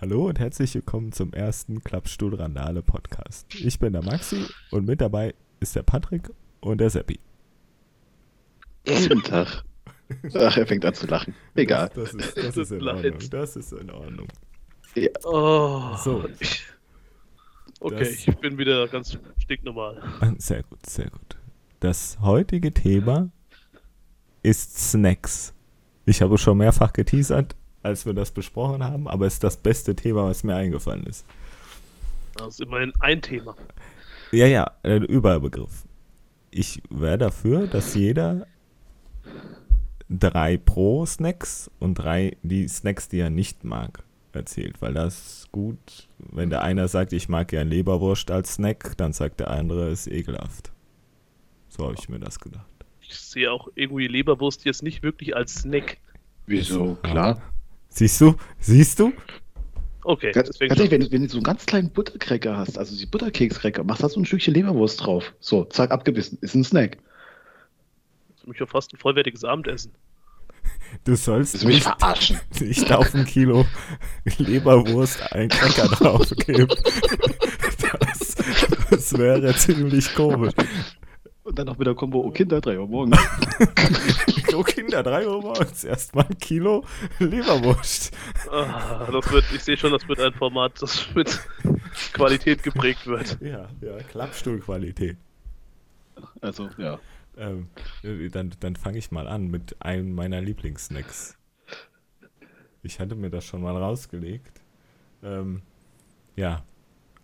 Hallo und herzlich willkommen zum ersten Klappstuhl Randale Podcast. Ich bin der Maxi und mit dabei ist der Patrick und der Seppi. Guten Tag. Ach, er fängt an zu lachen. Egal. Das, das, ist, das ist in. Ordnung. Das ist in Ordnung. Oh. So. Okay, ich bin wieder ganz stinknormal. Ah, Sehr gut, sehr gut. Das heutige Thema ist Snacks. Ich habe schon mehrfach geteasert, als wir das besprochen haben, aber es ist das beste Thema, was mir eingefallen ist. Das ist immerhin ein Thema. Ja, ja, ein Überbegriff. Ich wäre dafür, dass jeder drei Pro-Snacks und drei die Snacks, die er nicht mag, erzählt. Weil das ist gut, wenn der eine sagt, ich mag gern Leberwurst als Snack, dann sagt der andere, es ist ekelhaft. So habe ich mir das gedacht. Ich sehe auch irgendwie Leberwurst jetzt nicht wirklich als Snack. Wieso? Klar. Siehst du? Siehst du? Okay, Ganz, deswegen ganz ehrlich, wenn, du- wenn du so einen ganz kleinen Buttercracker hast, also die Butterkekskräcker, machst da so ein Stückchen Leberwurst drauf. So, zack, abgebissen. Ist ein Snack. ist für mich ja fast ein vollwertiges Abendessen. Du sollst Willst du mich verarschen? nicht auf ein Kilo Leberwurst einen Cracker draufgeben. Das, das wäre ziemlich komisch. Und dann noch mit der Kombo, oh Kinder, 3 Uhr morgens. So Kinder, 3 Uhr morgens erstmal ein Kilo Leberwurst. Ah, das wird, ich sehe schon, das wird ein Format, das mit Qualität geprägt wird. Ja, ja, Klappstuhlqualität. Also, ja. Ähm, dann dann fange ich mal an mit einem meiner Lieblingssnacks. Ich hatte mir das schon mal rausgelegt. Ähm, ja,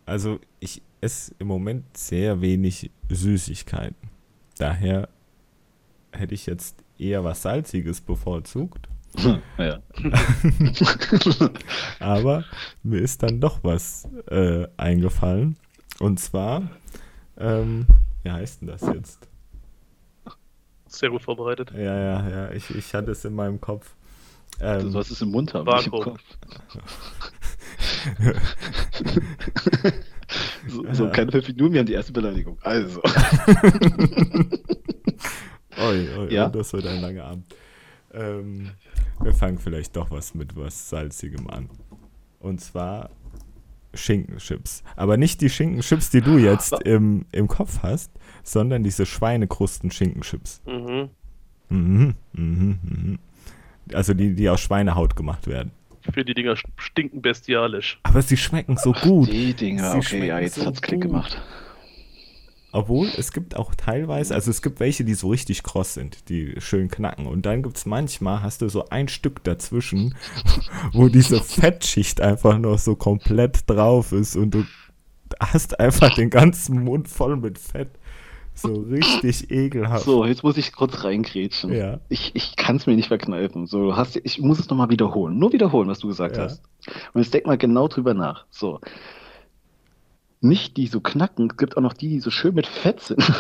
also ich esse im Moment sehr wenig Süßigkeiten. Daher hätte ich jetzt eher was Salziges bevorzugt. ja. Aber mir ist dann doch was äh, eingefallen. Und zwar, ähm, wie heißt denn das jetzt? Sehr gut vorbereitet. Ja, ja, ja, ich, ich hatte es in meinem Kopf. Du Ähm, sollst es im Mund haben. Vakuum. So, so, keine fünf Minuten, wir haben die erste Beleidigung. Also. oi, oi, Ja? das wird ein langer Abend. Ähm, wir fangen vielleicht doch was mit was Salzigem an. Und zwar Schinkenchips. Aber nicht die Schinkenchips, die du jetzt im, im Kopf hast, sondern diese Schweinekrusten-Schinkenchips. Mhm. Mhm, mhm, mhm. Also die, die aus Schweinehaut gemacht werden. Ich finde, die Dinger stinken bestialisch. Aber sie schmecken so gut. Die Dinger, Sie okay, ja, schmecken jetzt so hat's Klick gut. gemacht. Obwohl, es gibt auch teilweise, also es gibt welche, die so richtig kross sind, die schön knacken. Und dann gibt es manchmal, hast du so ein Stück dazwischen, wo diese Fettschicht einfach noch so komplett drauf ist und du hast einfach den ganzen Mund voll mit Fett. So richtig ekelhaft. So, jetzt muss ich kurz reingrätschen. Ja. Ich, ich kann es mir nicht verkneifen. So, hast, ich muss es nochmal wiederholen. Nur wiederholen, was du gesagt Ja. hast. Und jetzt denk mal genau drüber nach. So. Nicht die so knacken, es gibt auch noch die, die so schön mit Fett sind.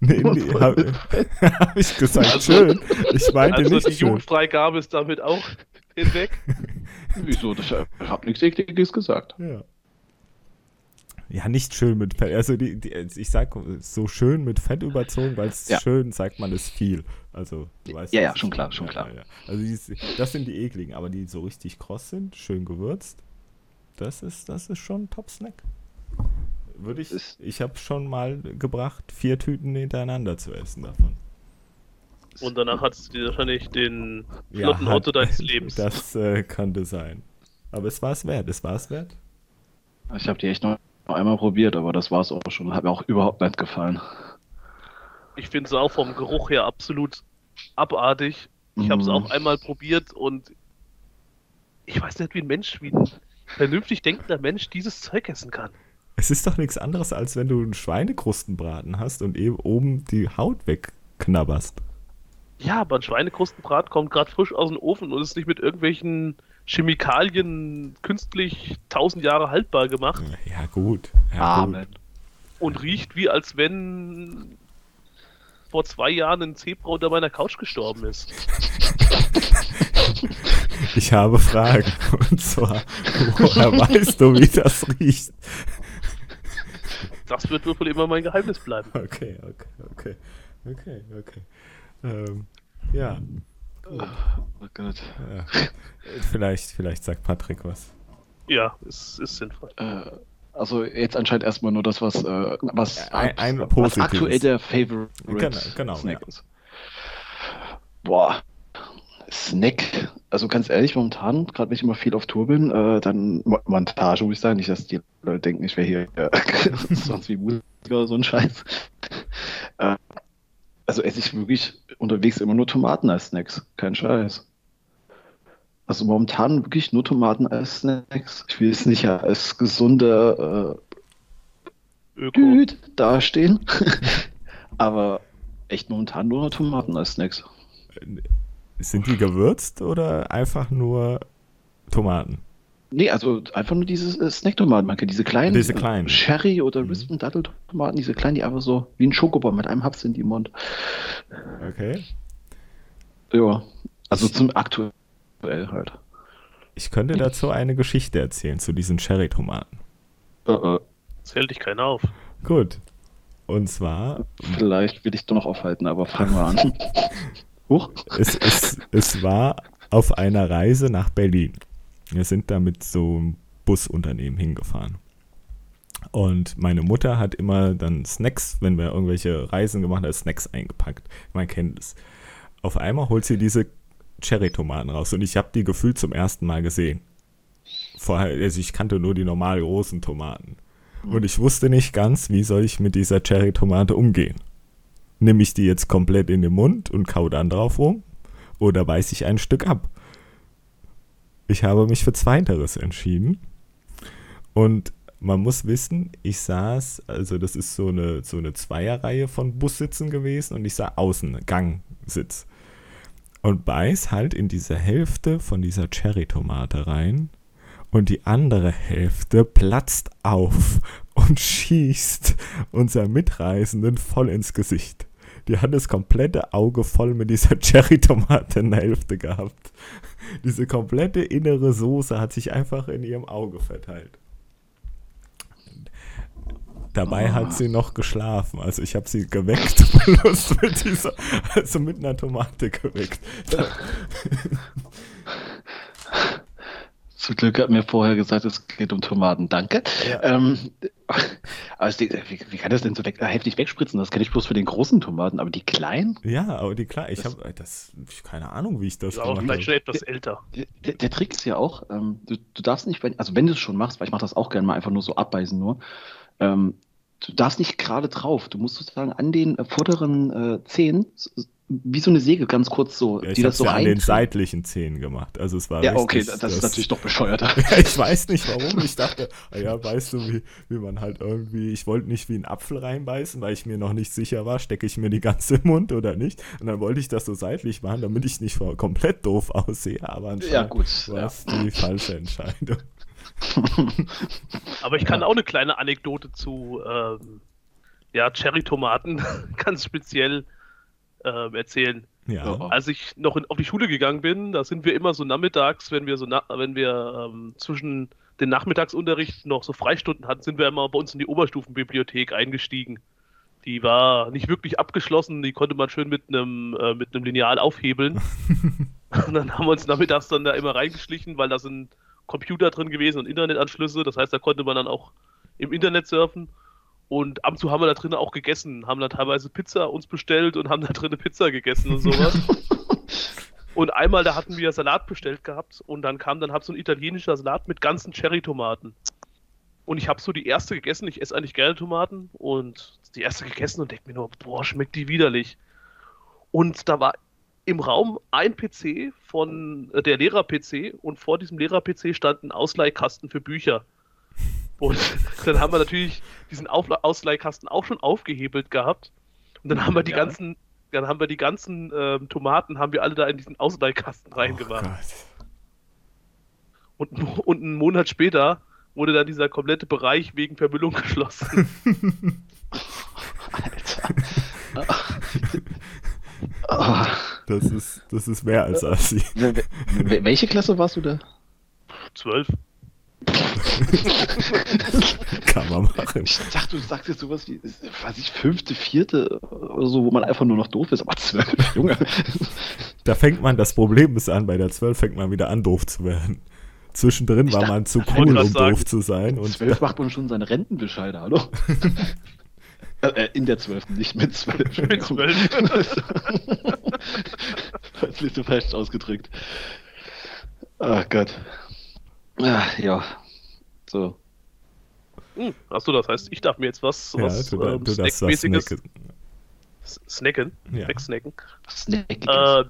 Nee, nee, voll hab, ich gesagt, Also- schön. Ich meinte Also nicht die schön. Jugendfreigabe ist damit auch hinweg. Wieso? Ich hab nichts Ekliges gesagt. Ja. Ja, nicht schön mit Fett. Also die, die, ich sag so schön mit Fett überzogen, weil es Ja. schön sagt man ist viel. Also du weißt Ja, ja, schon klar, schon klar. ja, ja. Also die, das sind die ekligen, aber die so richtig kross sind, schön gewürzt, das ist das ist schon ein Top-Snack. Würde ich, Ist- ich habe schon mal gebracht, vier Tüten hintereinander zu essen davon. Und danach hattest du dir wahrscheinlich den Ja, flotten Auto deines Lebens. Das äh, könnte sein. Aber es war es wert, es war es wert. Ich habe die echt noch einmal probiert, aber das war es auch schon. Hat mir auch überhaupt nicht gefallen. Ich finde es auch vom Geruch her absolut abartig. Ich habe es Mhm. auch einmal probiert und ich weiß nicht, wie ein Mensch, wie ein vernünftig denkender Mensch dieses Zeug essen kann. Es ist doch nichts anderes, als wenn du einen Schweinekrustenbraten hast und eben oben die Haut wegknabberst. Ja, aber ein Schweinekrustenbrat kommt gerade frisch aus dem Ofen und ist nicht mit irgendwelchen Chemikalien künstlich tausend Jahre haltbar gemacht Ja, gut. Ja, Amen. gut. und riecht wie als wenn vor zwei Jahren ein Zebra unter meiner Couch gestorben ist. Ich habe Fragen. Und zwar, woher weißt du, wie das riecht? Das wird wohl immer mein Geheimnis bleiben. Okay, okay, okay. Okay, okay. Ähm, ja, Oh Gott. Ja. Vielleicht, vielleicht sagt Patrick was. Ja, es ist sinnvoll. Äh, also jetzt anscheinend erstmal nur das, was, äh, was, Ein- ein was aktuell der Favorite Genau, genau, Snack ja. ist. Boah, Snack. Also ganz ehrlich, momentan, gerade wenn ich immer viel auf Tour bin, äh, dann Mo- Montage, muss ich sagen, nicht, dass die Leute denken, ich wäre hier äh, sonst wie Musiker oder so ein Scheiß. Äh, also esse ich wirklich unterwegs immer nur Tomaten als Snacks, kein Scheiß. Also momentan wirklich nur Tomaten als Snacks. Ich will es nicht als gesunde äh, Öko. Dastehen. Aber echt momentan nur Tomaten als Snacks. Sind die gewürzt oder einfach nur Tomaten? Nee, also einfach nur diese äh, Snacktomaten. Kennt diese kleinen, Diese äh, kleinen. Sherry oder Mhm. Rispen Datteltomaten, diese kleinen, die einfach so wie ein Schokobon mit einem Haps in die Mund. Okay. Ja, also zum aktuell halt. Ich könnte dazu eine Geschichte erzählen, zu diesen Cherry-Tomaten. Äh, äh, Zählt dich keiner auf. Gut. Und zwar, vielleicht will ich doch noch aufhalten, aber fangen wir an. Huch. es, es, es war auf einer Reise nach Berlin. Wir sind da mit so einem Busunternehmen hingefahren. Und meine Mutter hat immer dann Snacks, wenn wir irgendwelche Reisen gemacht haben, Snacks eingepackt. Man kennt es. Auf einmal holt sie diese Cherry-Tomaten raus und ich habe die gefühlt zum ersten Mal gesehen. Vorher, also ich kannte nur die normal großen Tomaten. Und ich wusste nicht ganz, wie soll ich mit dieser Cherry-Tomate umgehen. Nehme ich die jetzt komplett in den Mund und kau dann drauf rum? Oder beiß ich ein Stück ab? Ich habe mich für Zweiteres entschieden. Und man muss wissen, ich saß, also das ist so eine, so eine Zweierreihe von Bussitzen gewesen und ich sah außen, Gangsitz. Und beiß halt in diese Hälfte von dieser Cherry-Tomate rein und die andere Hälfte platzt auf und schießt unser Mitreisenden voll ins Gesicht. Die hat das komplette Auge voll mit dieser Cherry-Tomate in der Hälfte gehabt. Diese komplette innere Soße hat sich einfach in ihrem Auge verteilt. Dabei hat sie noch geschlafen. Also ich habe sie geweckt, bloß mit dieser, also mit einer Tomate geweckt. Zum Glück hat mir vorher gesagt, es geht um Tomaten. Danke. Ja. Ähm, aber es, wie, wie kann das denn so weg, äh, heftig wegspritzen? Das kenne ich bloß für den großen Tomaten, aber die kleinen? Ja, aber die klar, ich Das- habe das, ich- keine Ahnung, wie ich das aber gemacht vielleicht schon etwas älter. Der, der Trick ist ja auch, ähm, du, du darfst nicht, wenn, also wenn du es schon machst, weil ich mache das auch gerne mal einfach nur so abbeißen nur, ähm, du darfst nicht gerade drauf. Du musst sozusagen an den äh, vorderen äh, Zehen, wie so eine Säge ganz kurz so, Ja, ich die das so ja an den seitlichen Zähnen gemacht. Also es war Ja, okay, richtig, das, ist natürlich doch bescheuerter. ich weiß nicht warum. Ich dachte, ah ja, weißt du, wie, wie man halt irgendwie, ich wollte nicht wie einen Apfel reinbeißen, weil ich mir noch nicht sicher war, stecke ich mir die ganze im Mund oder nicht. Und dann wollte ich das so seitlich machen, damit ich nicht komplett doof aussehe. Aber Ja, anscheinend gut. war Ja. es die falsche Entscheidung. Aber ich kann Ja. auch eine kleine Anekdote zu ähm, ja, Cherry-Tomaten ganz speziell ähm, erzählen. Ja. Als ich noch in, auf die Schule gegangen bin, da sind wir immer so nachmittags, wenn wir so na, wenn wir ähm, zwischen den Nachmittagsunterricht noch so Freistunden hatten, sind wir immer bei uns in die Oberstufenbibliothek eingestiegen. Die war nicht wirklich abgeschlossen, die konnte man schön mit einem äh, mit einem Lineal aufhebeln. und dann haben wir uns nachmittags dann da immer reingeschlichen, weil da sind Computer drin gewesen und Internetanschlüsse. Das heißt, da konnte man dann auch im Internet surfen. Und ab und zu haben wir da drinnen auch gegessen, haben dann teilweise Pizza uns bestellt und haben da drinnen Pizza gegessen und sowas. und einmal, da hatten wir Salat bestellt gehabt und dann kam dann hab so ein italienischer Salat mit ganzen Cherry-Tomaten. Und ich habe so die erste gegessen, ich esse eigentlich gerne Tomaten und die erste gegessen und denke mir nur, boah, schmeckt die widerlich. Und da war im Raum ein PC von äh, der Lehrer-PC und vor diesem Lehrer-PC stand ein Ausleihkasten für Bücher. Und dann haben wir natürlich diesen Aufla Ausleihkasten auch schon aufgehebelt gehabt. Und dann haben wir die Ja. ganzen, dann haben wir die ganzen ähm, Tomaten, haben wir alle da in diesen Ausleihkasten Oh reingemacht. Gott. und, und einen Monat später wurde dann dieser komplette Bereich wegen Vermüllung geschlossen. Alter. Ah. Das ist, das ist mehr als Assi. Wel- wel- Welche Klasse warst du da? Zwölf. Kann man machen. Ich dachte, du sagst jetzt sowas wie, weiß ich, fünfte, vierte oder so, wo man einfach nur noch doof ist, aber zwölf, Junge. Da fängt man, das Problem ist an, bei der 12 fängt man wieder an, doof zu werden. Zwischendrin Ich war dachte- man zu cool, um sagen, doof zu sein. Und Zwölf macht man schon seine Rentenbescheide, hallo? Äh, äh, in der zwölften, nicht mit zwölf. Mit zwölf. Das ist so falsch ausgedrückt. Ach Gott. Ah, ja. So. Hm, achso, das heißt, ich darf mir jetzt was, ja, was du, ähm, du darfst was Snackmäßiges snacken. Snacken, Ja. wegsnacken. Snack. Äh,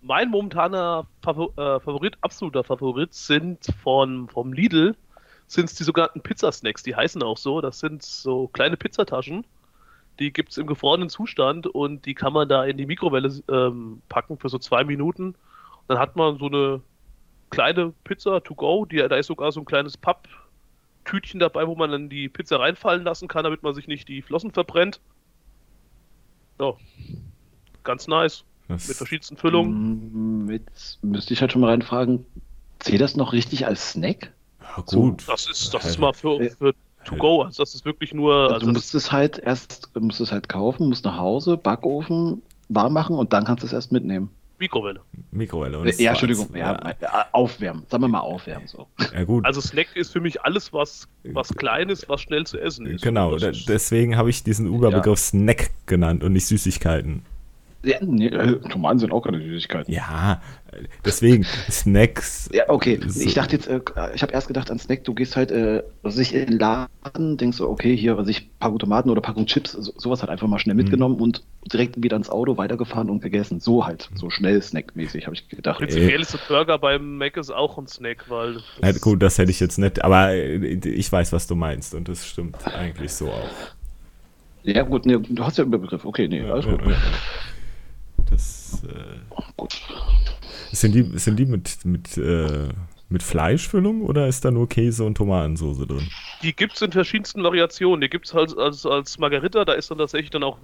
mein momentaner Favor äh, Favorit, absoluter Favorit, sind von, vom Lidl, sind es die sogenannten Pizzasnacks. Die heißen auch so. Das sind so kleine Pizzataschen. Die gibt es im gefrorenen Zustand und die kann man da in die Mikrowelle ähm, packen für so zwei Minuten. Dann hat man so eine kleine Pizza to go. Die, da ist sogar so ein kleines Papptütchen dabei, wo man dann die Pizza reinfallen lassen kann, damit man sich nicht die Flossen verbrennt. Ja, ganz nice. Das- Mit verschiedensten Füllungen. Mm, Jetzt müsste ich halt schon mal reinfragen, zählt das noch richtig als Snack? Ja, gut. Das ist, das ist mal für, für to go. Also das ist wirklich nur. Also Also du das, musst es halt erst, musst es halt kaufen, musst nach Hause, Backofen, warm machen und dann kannst du es erst mitnehmen. Mikrowelle. Mikrowelle. Und ja, Entschuldigung, ja, äh, aufwärmen. Sagen wir mal aufwärmen. So. ja, gut. Also Snack ist für mich alles, was, was klein ist, was schnell zu essen ist. genau, deswegen habe ich diesen Überbegriff Snack genannt und nicht Süßigkeiten. Ja, nee, äh, Tomaten sind auch keine Süßigkeiten. Ja, äh, deswegen Snacks. Ja, okay. So. Ich dachte jetzt, äh, ich habe erst gedacht an Snack, du gehst halt, äh, was weiß ich in den Laden, denkst so, okay, hier, was ich, Packung Tomaten oder Packung Chips, so, sowas halt einfach mal schnell Mhm. mitgenommen und direkt wieder ins Auto weitergefahren und gegessen. So halt, so schnell Snack-mäßig, habe ich gedacht. Prinzipiell ist ein Burger beim Mac ist auch ein Snack, weil. Ja, gut, das hätte ich jetzt nicht, aber äh, ich weiß, was du meinst und das stimmt eigentlich so auch. Ja, gut, nee, du hast ja einen Begriff. Okay, nee, alles gut. Ja, ja, ja. Das äh, sind die sind die mit mit äh, mit Fleischfüllung oder ist da nur Käse und Tomatensauce drin? Die gibt es in verschiedensten Variationen. Die gibt es halt als, als Margarita, da ist dann tatsächlich dann auch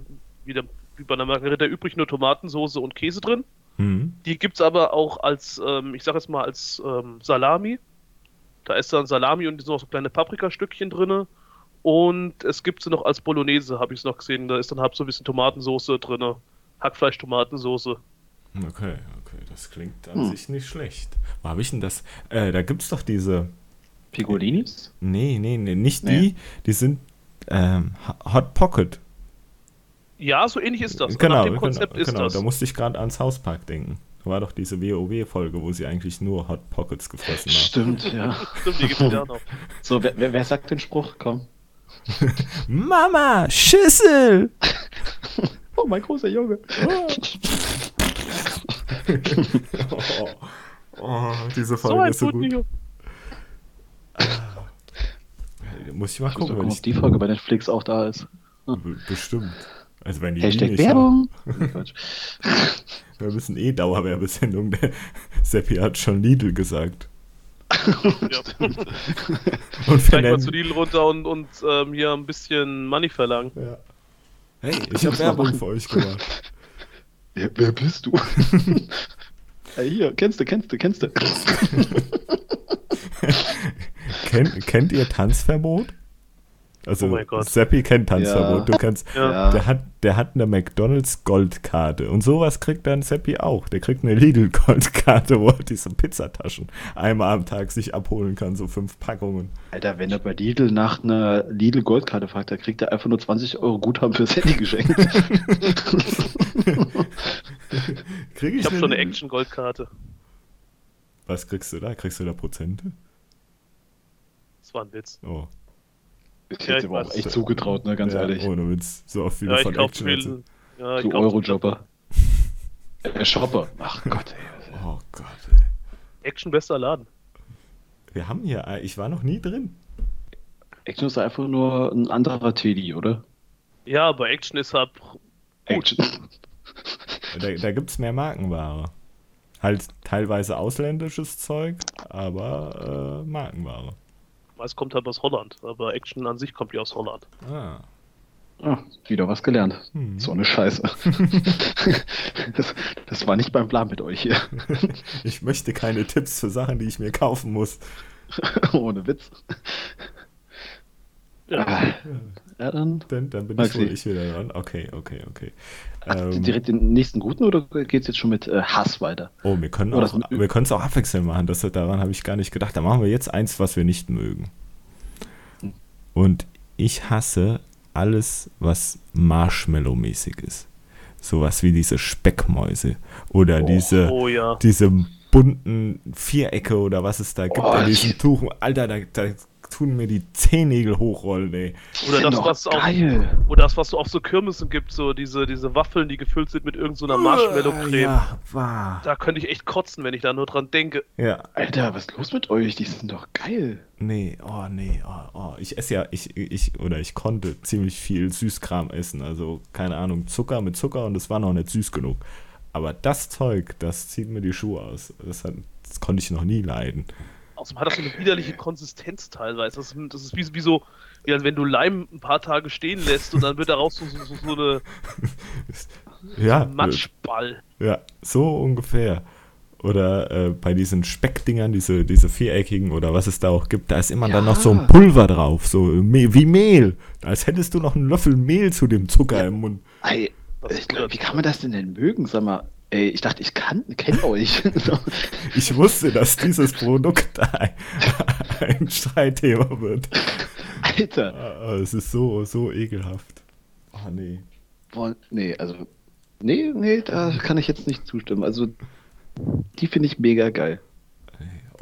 wieder wie bei einer Margarita übrig nur Tomatensauce und Käse drin. Hm. Die gibt es aber auch als, ähm, ich sag jetzt mal, als ähm, Salami. Da ist dann Salami und sind noch so kleine Paprikastückchen drin. Und es gibt sie noch als Bolognese, habe ich es noch gesehen. Da ist dann halb so ein bisschen Tomatensauce drin. Hackfleisch-Tomatensauce. Okay, okay, das klingt an Hm. sich nicht schlecht. Wo habe ich denn das? Äh, da gibt's doch diese. Picolinis? Nee, nee, nee, nicht Nee. die. Die sind ähm, Hot Pocket. Ja, so ähnlich ist das. Genau, Nach dem genau, Konzept ist genau. das. Da musste ich gerade ans Hauspark denken. Da war doch diese WoW-Folge, wo sie eigentlich nur Hot Pockets gefressen haben. Stimmt, ja. Stimmt, die gibt es ja noch. So, wer, wer, wer sagt den Spruch? Komm. Mama, Schüssel! Oh, mein großer Junge. oh, oh, diese So Folge ein ist so gut. Junge. Muss ich mal Ich muss gucken, mal gucken, ob die Folge bei Netflix auch da ist. Be- Bestimmt. Also wenn die Hashtag Werbung. Wir müssen eh Dauerwerbesendung. Der Seppi hat schon Lidl gesagt. Ja. Und wir Gleich mal zu Lidl runter und, und ähm, hier ein bisschen Money verlangen. ja. Hey, ich habe Werbung für euch gemacht. Wer, wer bist du? hey, hier, kennst du, kennst du, kennst du. Kennt, kennt ihr Tanzverbot? Also Oh. Seppi kennt Tanzverbot. Ja. Du kennst, Ja. der hat, der hat eine McDonalds Goldkarte und sowas kriegt dann Seppi auch. Der kriegt eine Lidl Goldkarte, wo er diese Pizzataschen einmal am Tag sich abholen kann, so fünf Packungen. Alter, wenn er bei Lidl nach einer Lidl Goldkarte fragt, dann kriegt er einfach nur 20 Euro Guthaben fürs Handy geschenkt. Krieg ich, Ich habe schon eine Lidl? Action-Goldkarte. Was kriegst du da? Kriegst du da Prozente? Das war ein Witz. Oh. Ich Ja, hätte ich aber auch echt zugetraut, ne, ganz ja, ehrlich. Ohne Witz. So oft wie Ja, von Action viel. Ja, Du Eurojobber. Äh, Shopper. Ach Gott, ey. Oh Gott, ey. Action bester Laden. Wir haben hier, äh, ich war noch nie drin. Action ist einfach nur ein anderer Teddy, oder? Ja, aber Action ist halt. Gut. Action. Da, da gibt es mehr Markenware. Halt teilweise ausländisches Zeug, aber äh, Markenware. Es kommt halt aus Holland, aber Action an sich kommt ja aus Holland. Ah. Ah, wieder was gelernt. Hm. So eine Scheiße. das, das war nicht beim Plan mit euch hier. Ich möchte keine Tipps für Sachen, die ich mir kaufen muss. Ohne Witz. Ja. Ah, ja, dann Dann, dann bin ich wohl ich wieder dran. Okay, okay, okay. Hast du Ähm, direkt den nächsten guten oder geht's jetzt schon mit äh, Hass weiter? oh, wir können Oder auch, so- wir können es auch abwechselnd machen. Das, daran habe ich gar nicht gedacht. Da machen wir jetzt eins, was wir nicht mögen. Und ich hasse alles, was Marshmallow-mäßig ist. Sowas wie diese Speckmäuse oder diese, Oh ja. diese bunten Vierecke oder was es da gibt Oh, in diesem die- Tuch. Alter, da, da tun mir die Zehennägel hochrollen, ey. Oder das, was auch, oder das, was du auf so Kirmessen gibt, so diese, diese Waffeln, die gefüllt sind mit irgendeiner so einer Marshmallow-Creme. Ja, wahr. Da könnte ich echt kotzen, wenn ich da nur dran denke. Ja, Alter, was ist los mit euch? Die sind doch geil. Nee, oh nee, oh, oh. Ich esse ja, ich, ich, oder ich konnte ziemlich viel Süßkram essen. Also, keine Ahnung, Zucker mit Zucker und es war noch nicht süß genug. Aber das Zeug, das zieht mir die Schuhe aus. Das, hat, das konnte ich noch nie leiden. Außerdem hat das so eine widerliche Konsistenz teilweise. Das ist, das ist wie, wie so, wie wenn du Leim ein paar Tage stehen lässt und dann wird daraus so, so, so, so eine Ja, Matschball. ja, so ungefähr. Oder äh, bei diesen Speckdingern, diese, diese viereckigen oder was es da auch gibt, da ist immer dann Ja. noch so ein Pulver drauf, so wie Mehl. Als hättest du noch einen Löffel Mehl zu dem Zucker im Mund. Das ich, glaub, wie kann man das denn denn mögen? Sag mal, ey, ich dachte, ich kann, kenne euch. So. Ich wusste, dass dieses Produkt ein, ein Streitthema wird. Alter. Ah, Es ist so, so ekelhaft. Oh nee. Boah, nee, also. Nee, nee, da kann ich jetzt nicht zustimmen. Also, die finde ich mega geil.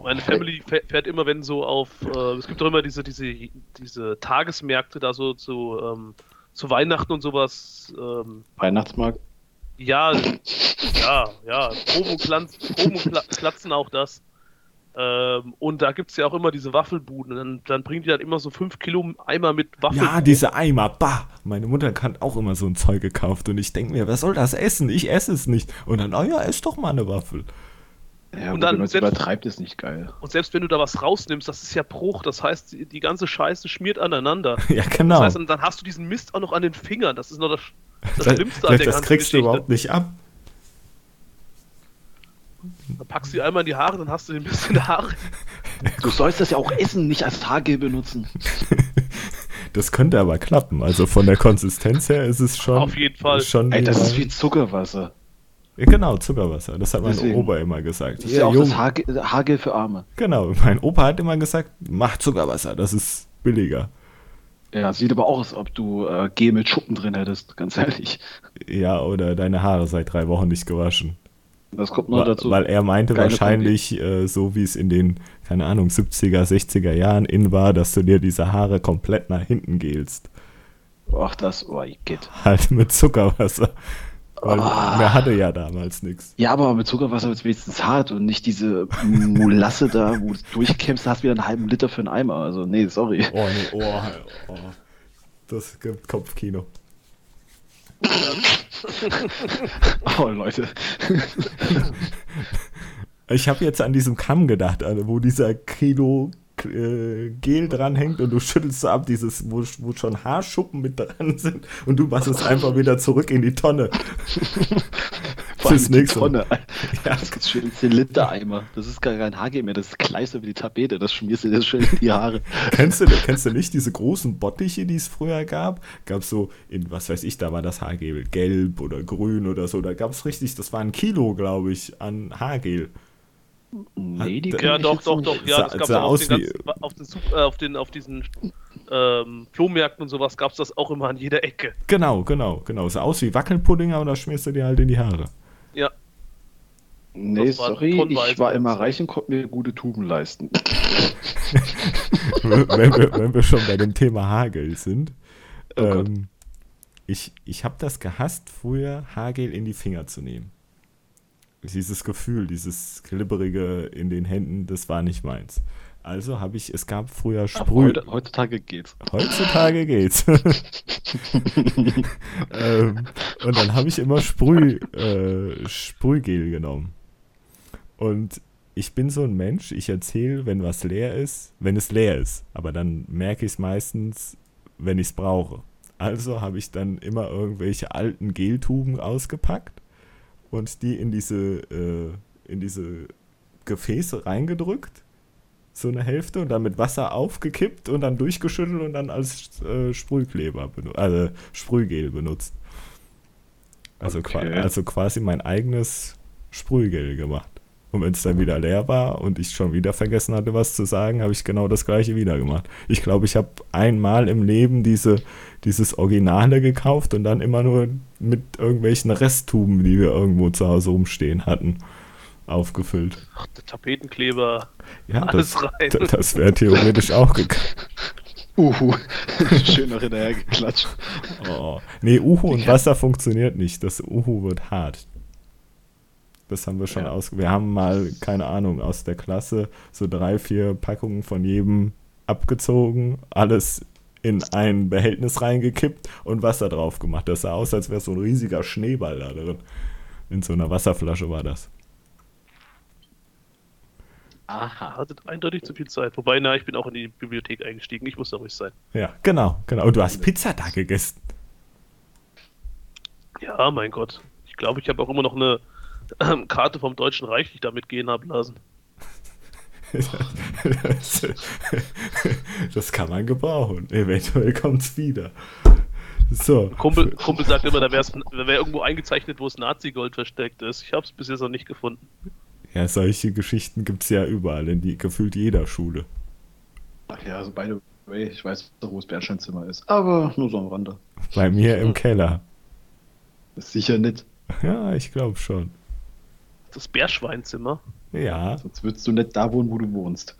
Meine Family fäh- fährt immer, wenn so auf, äh, es gibt doch immer diese, diese, diese Tagesmärkte da so zu, ähm, zu Weihnachten und sowas. Ähm, Weihnachtsmarkt. ja, ja, ja, Promo, Glanz, Promo Kla- Klatzen auch das. Ähm, und da gibt es ja auch immer diese Waffelbuden. Und dann, dann bringen die dann immer so 5 Kilo Eimer mit Waffeln. Ja, diese Eimer, bah. Meine Mutter hat auch immer so ein Zeug gekauft und ich denke mir, wer soll das essen? Ich esse es nicht. Und dann, oh ja, ess doch mal eine Waffel. Ja, Und dann wenn selbst- übertreibt, ist nicht geil. Und selbst wenn du da was rausnimmst, das ist ja Bruch. Das heißt, die, die ganze Scheiße schmiert aneinander. Ja, genau. Das heißt, dann hast du diesen Mist auch noch an den Fingern. Das ist noch das, das das, Schlimmste an der das ganzen kriegst du Geschichte. überhaupt nicht ab. Dann packst du die einmal in die Haare, dann hast du den Mist in der Haare. Du sollst das ja auch essen, nicht als Haargel benutzen. Das könnte aber klappen. Also von der Konsistenz her ist es schon. Auf jeden Fall. Schon Ey, das ist wie Zuckerwasser. Ja, genau, Zuckerwasser. Das hat mein Deswegen. Opa immer gesagt. Das ist ja auch Junge. das Haargel, Haargel für Arme. Genau, mein Opa hat immer gesagt, mach Zuckerwasser, das ist billiger. Ja, sieht aber auch aus, ob du äh, Gel mit Schuppen drin hättest, ganz ehrlich. Ja, oder deine Haare seit drei Wochen nicht gewaschen. Das kommt noch Wa- dazu. Weil er meinte Geile wahrscheinlich, äh, so wie es in den, keine Ahnung, 70er, 60er Jahren in war, dass du dir diese Haare komplett nach hinten gelst. Ach, das, oh, geht. Halt mit Zuckerwasser. Weil Ah. mehr hatte ja damals nichts. Ja, aber mit Zuckerwasser wird es wenigstens hart und nicht diese Molasse da, wo du durchkämpfst, hast wieder einen halben Liter für einen Eimer. Also, nee, sorry. Oh, nee, oh, oh. Das gibt Kopfkino. Oh, Leute. Ich habe jetzt an diesem Kamm gedacht, also wo dieser Kilo äh, Gel dranhängt und du schüttelst ab, dieses, wo, wo schon Haarschuppen mit dran sind und du machst es einfach wieder zurück in die Tonne. Fürs nächste. Tonne. Ja. Das ist schön 10 Liter Eimer. Das ist gar kein Haargel mehr, das ist Kleister wie die Tapete. Das schmierst du dir schön in die Haare. Kennst du, kennst du nicht diese großen Bottiche, die es früher gab? Gab es so, in was weiß ich, da war das Haargel gelb oder grün oder so. Da gab es richtig, das war ein Kilo, glaube ich, an Haargel. Nee, die Ja, doch, doch, doch. Ja, das gab's auch den, wie- ganzen, auf, den, äh, auf, den, auf diesen ähm, Flohmärkten und sowas gab es das auch immer an jeder Ecke. Genau, genau, genau. Sah aus wie Wackelpudding, aber da schmierst du dir halt in die Haare. Ja, Nee, sorry, ich war immer reich und konnte mir gute Tuben leisten. wenn, wir, wenn wir schon bei dem Thema Haargel sind. Oh ähm, ich ich habe das gehasst, früher Haargel in die Finger zu nehmen. Dieses Gefühl, dieses glibberige in den Händen, das war nicht meins. Also habe ich, es gab früher Sprüh. heute, heutzutage geht's. Heutzutage geht's. ähm, und dann habe ich immer Sprüh, äh, Sprühgel genommen. Und ich bin so ein Mensch, ich erzähle, wenn was leer ist, wenn es leer ist. Aber dann merke ich es meistens, wenn ich es brauche. Also habe ich dann immer irgendwelche alten Geltuben ausgepackt und die in diese, äh, in diese Gefäße reingedrückt. so eine Hälfte und dann mit Wasser aufgekippt und dann durchgeschüttelt und dann als äh, Sprühkleber, also Sprühgel benutzt. Also, Okay. qua also quasi mein eigenes Sprühgel gemacht. Und wenn es dann wieder leer war und ich schon wieder vergessen hatte, was zu sagen, habe ich genau das gleiche wieder gemacht. Ich glaube, ich habe einmal im Leben diese, dieses Originale gekauft und dann immer nur mit irgendwelchen Resttuben, die wir irgendwo zu Hause rumstehen hatten, aufgefüllt. Ach, der Tapetenkleber, Ja, alles das, rein. d- das wäre theoretisch auch gegangen. Uhu. Schön noch hinterher geklatscht. Oh. Nee, Uhu und Wasser funktioniert nicht. Das Uhu wird hart. Das haben wir schon Ja. aus. Wir haben mal, keine Ahnung, aus der Klasse so drei, vier Packungen von jedem abgezogen, alles in ein Behältnis reingekippt und Wasser drauf gemacht. Das sah aus, als wäre so ein riesiger Schneeball da drin. In so einer Wasserflasche war das. Aha. hattet eindeutig zu viel Zeit. Wobei, na, ich bin auch in die Bibliothek eingestiegen. Ich muss da ruhig sein. Ja, genau, genau. Und du hast Pizza da gegessen. Ja, mein Gott. Ich glaube, ich habe auch immer noch eine ähm, Karte vom Deutschen Reich, die ich da mitgehen habe lassen. Das, das kann man gebrauchen. Eventuell kommt es wieder. So. Kumpel, Kumpel sagt immer, da wäre wär irgendwo eingezeichnet, wo das Nazi-Gold versteckt ist. Ich habe es bis jetzt noch nicht gefunden. Ja, solche Geschichten gibt es ja überall, in die, gefühlt jeder Schule. Ach ja, also by the way, ich weiß doch, wo das Bernsteinzimmer ist. Aber nur so am Rande. Bei mir im Keller. Ist sicher nicht. Ja, ich glaube schon. Das Bärschweinzimmer. Ja, Sonst würdest du nicht da wohnen, wo du wohnst.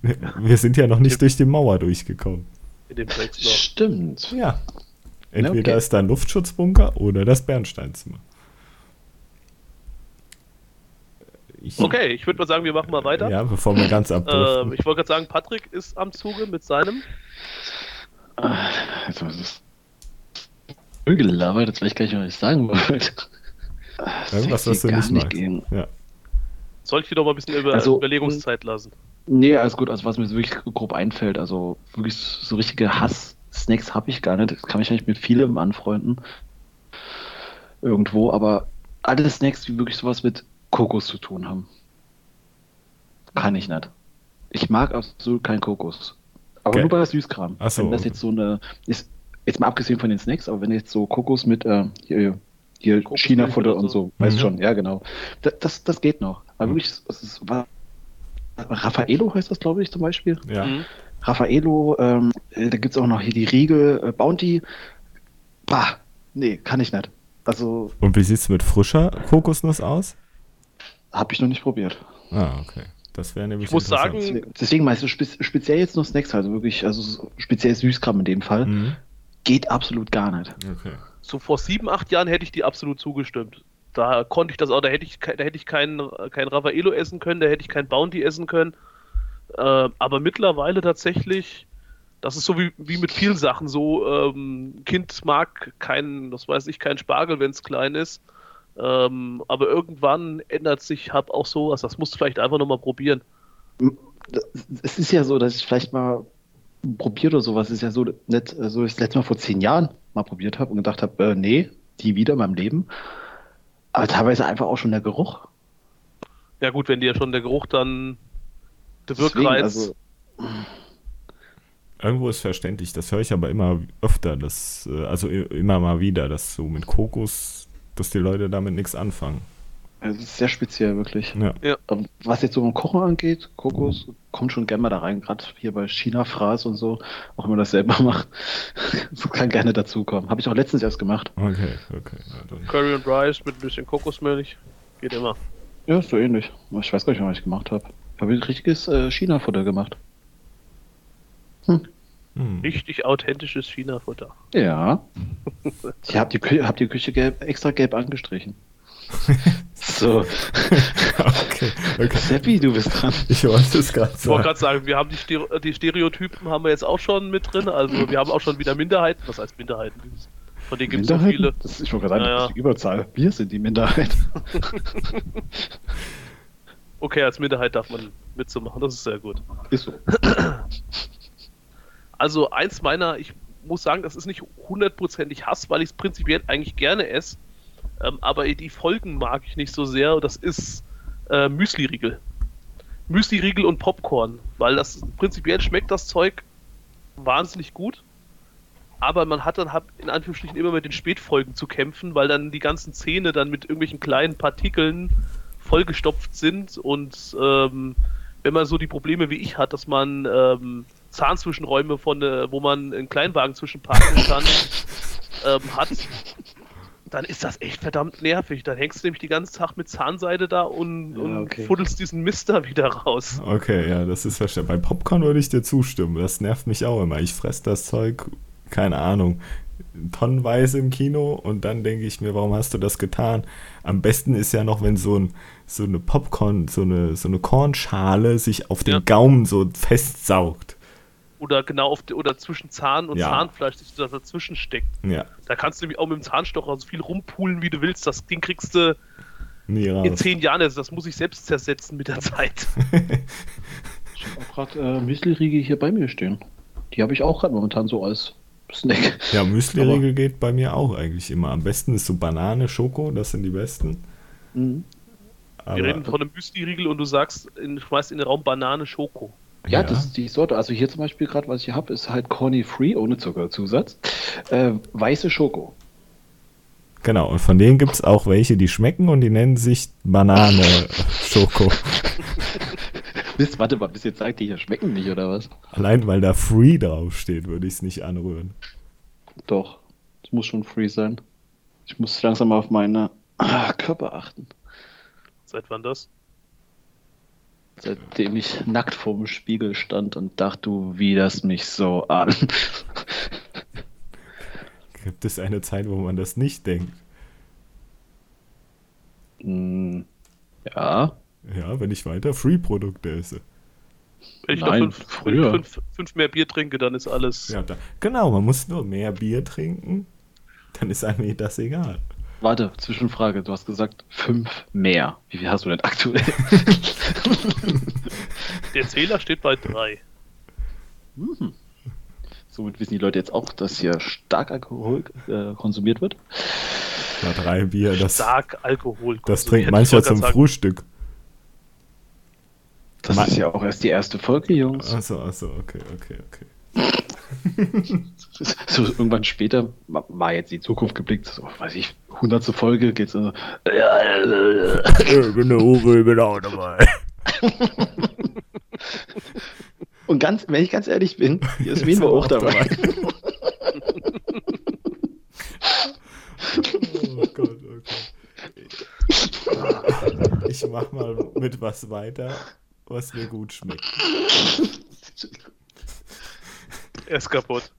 wir sind ja noch nicht durch die Mauer durchgekommen. In dem Drecksloch. Stimmt. Ja. Entweder okay. ist da ein Luftschutzbunker oder das Bernsteinzimmer. Ich, Okay, ich würde mal sagen, wir machen mal weiter. Ja, bevor wir ganz abdriften. Ähm, ich wollte gerade sagen, Patrick ist am Zuge mit seinem. Ist das? gelabert, jetzt weiß ich gar nicht, was ich sagen wollte. Ah, Irgendwas, was du gar nicht magst. gehen. Ja. Soll ich dir doch mal ein bisschen über Also, Überlegungszeit lassen? Nee, alles gut. Also was mir so wirklich grob einfällt, also wirklich so richtige Hass-Snacks habe ich gar nicht. Das kann ich eigentlich mit vielem anfreunden. Irgendwo, aber alle Snacks, die wirklich sowas mit Kokos zu tun haben. Kann ich nicht. Ich mag absolut keinen Kokos. Aber Ge- nur bei Süßkram. Ach so, Wenn das okay. jetzt so eine, ist, jetzt mal abgesehen von den Snacks, aber wenn jetzt so Kokos mit äh, hier, hier China-Futter und so. weißt Mhm. schon, ja genau. Das, das, das geht noch. Aber Mhm. wirklich, es ist, war, Raffaello heißt das, glaube ich, zum Beispiel. ja. Mhm. Raffaello, ähm, äh, da gibt es auch noch hier die Riegel, äh, Bounty. Bah, nee, kann ich nicht. Also, Und wie sieht es mit frischer Kokosnuss aus? habe ich noch nicht probiert. Ah, okay. Das wäre nämlich Ich muss sagen- Deswegen- meinst du spe speziell jetzt nur Snacks, also wirklich, also so speziell Süßkram in dem Fall, Mhm. geht absolut gar nicht. Okay. So vor sieben, acht Jahren hätte ich dir absolut zugestimmt. Da konnte ich das auch, da hätte ich, da hätte ich keinen kein Raffaello essen können, da hätte ich kein Bounty essen können. Äh, aber mittlerweile tatsächlich, das ist so wie, wie mit vielen Sachen so, ähm, Kind mag keinen, das weiß ich, keinen Spargel, wenn es klein ist. Ähm, aber irgendwann ändert sich hab auch sowas. Das musst du vielleicht einfach nochmal probieren. Es ist ja so, dass ich vielleicht mal probiert oder sowas, ist ja so nicht äh, so, ich das letzte Mal vor zehn Jahren mal probiert habe und gedacht habe, äh, nee, die wieder in meinem Leben. Aber teilweise einfach auch schon der Geruch. Ja gut, wenn dir schon der Geruch dann der Wirkreiz. also, Irgendwo ist verständlich, das höre ich aber immer öfter, dass, äh, also immer mal wieder, dass so mit Kokos, dass die Leute damit nichts anfangen. Es ist sehr speziell, wirklich. Ja. Aber Was jetzt so beim Kochen angeht, Kokos kommt schon gerne mal da rein, gerade hier bei China-Fraß und so, auch wenn man das selber macht. Das kann gerne dazukommen. Habe ich auch letztens erst gemacht. Okay, okay. Ja. Curry und Rice mit ein bisschen Kokosmilch. Geht immer. Ja, ist so ähnlich. Ich weiß gar nicht, was ich gemacht habe. Habe ich richtiges äh, China-Futter gemacht. Hm. Hm. Richtig authentisches China-Futter. Ja. Ich habe die, Kü hab die Küche gelb, extra gelb angestrichen. so, okay, okay. Seppi, du bist dran. Ich wollte es gerade Ich wollte sagen. gerade sagen, wir haben die, Ster die Stereotypen haben wir jetzt auch schon mit drin. Also wir haben auch schon wieder Minderheiten. Was heißt Minderheiten? Von denen gibt es so viele. Das, ich wollte gerade sagen, Ja, das ist die Überzahl. Wir sind die Minderheit. Okay, als Minderheit darf man mitzumachen. Das ist sehr gut. Ist so. Also eins meiner, ich muss sagen, das ist nicht hundertprozentig Hass, weil ich es prinzipiell eigentlich gerne esse. Ähm, aber die Folgen mag ich nicht so sehr. Das ist äh, Müsli-Riegel. Müsli-Riegel und Popcorn, weil das prinzipiell schmeckt das Zeug wahnsinnig gut. Aber man hat dann in Anführungsstrichen immer mit den Spätfolgen zu kämpfen, weil dann die ganzen Zähne dann mit irgendwelchen kleinen Partikeln vollgestopft sind und ähm, wenn man so die Probleme wie ich hat, dass man ähm, Zahnzwischenräume von, äh, wo man einen Kleinwagen zwischenparken kann, ähm, hat, dann ist das echt verdammt nervig. Dann hängst du nämlich die ganze Tag mit Zahnseide da und, ja, und okay. fuddelst diesen Mister wieder raus. Okay, ja, das ist verständlich. Bei Popcorn würde ich dir zustimmen. Das nervt mich auch immer. Ich fresse das Zeug, keine Ahnung, tonnenweise im Kino und dann denke ich mir, warum hast du das getan? Am besten ist ja noch, wenn so, ein, so eine Popcorn, so eine, so eine Kornschale sich auf den ja. Gaumen so festsaugt oder genau auf oder zwischen Zahn und ja. Zahnfleisch sich da dazwischen steckt. Ja. Da kannst du nämlich auch mit dem Zahnstocher so viel rumpulen, wie du willst. Das Ding kriegst du in zehn Jahren. Also das muss ich selbst zersetzen mit der Zeit. ich habe auch gerade äh, Müsli-Riegel hier bei mir stehen. Die habe ich auch gerade momentan so als Snack. Ja, Müsli-Riegel geht bei mir auch eigentlich immer. Am besten ist so Banane, Schoko, das sind die besten. Mhm. Wir reden von einem Müsli-Riegel und du sagst, in, schmeißt in den Raum Banane, Schoko. Ja, ja, das ist die Sorte. Also hier zum Beispiel gerade, was ich hier habe, ist halt Corny Free ohne Zuckerzusatz. Äh, weiße Schoko. Genau, und von denen gibt es auch welche, die schmecken und die nennen sich Banane Schoko. Mist, warte mal, bis jetzt sagt die hier schmecken nicht, oder was? Allein weil da Free draufsteht, würde ich es nicht anrühren. Doch, es muss schon Free sein. Ich muss langsam mal auf meine ah, Körper achten. Seit wann das? Seitdem ich nackt vorm Spiegel stand und dachte, du widerst mich so an. Gibt es eine Zeit, wo man das nicht denkt? Mm, ja. Ja, wenn ich weiter Free-Produkte esse. Wenn ich Nein, noch fünf, früher. Fünf, fünf, mehr Bier trinke, dann ist alles. Ja, da, genau, man muss nur mehr Bier trinken, dann ist einem das egal. Warte, Zwischenfrage. Du hast gesagt fünf mehr. Wie viel hast du denn aktuell? Der Zähler steht bei drei. Mhm. Somit wissen die Leute jetzt auch, dass hier stark Alkohol äh, konsumiert wird. Ja, drei Bier. Das, stark Alkohol. Das trinkt mancher zum sagen. Frühstück. Das Man ist ja auch erst die erste Folge, Jungs. Achso, achso, okay, okay, okay so irgendwann später war jetzt die Zukunft geblickt, so, weiß ich, hundertste Folge geht so. ich bin der Uwe, ich bin auch dabei. Und ganz, wenn ich ganz ehrlich bin, Jasmin war auch dabei. oh Gott, oh Gott. Ich mach mal mit was weiter, was mir gut schmeckt. Er ist kaputt.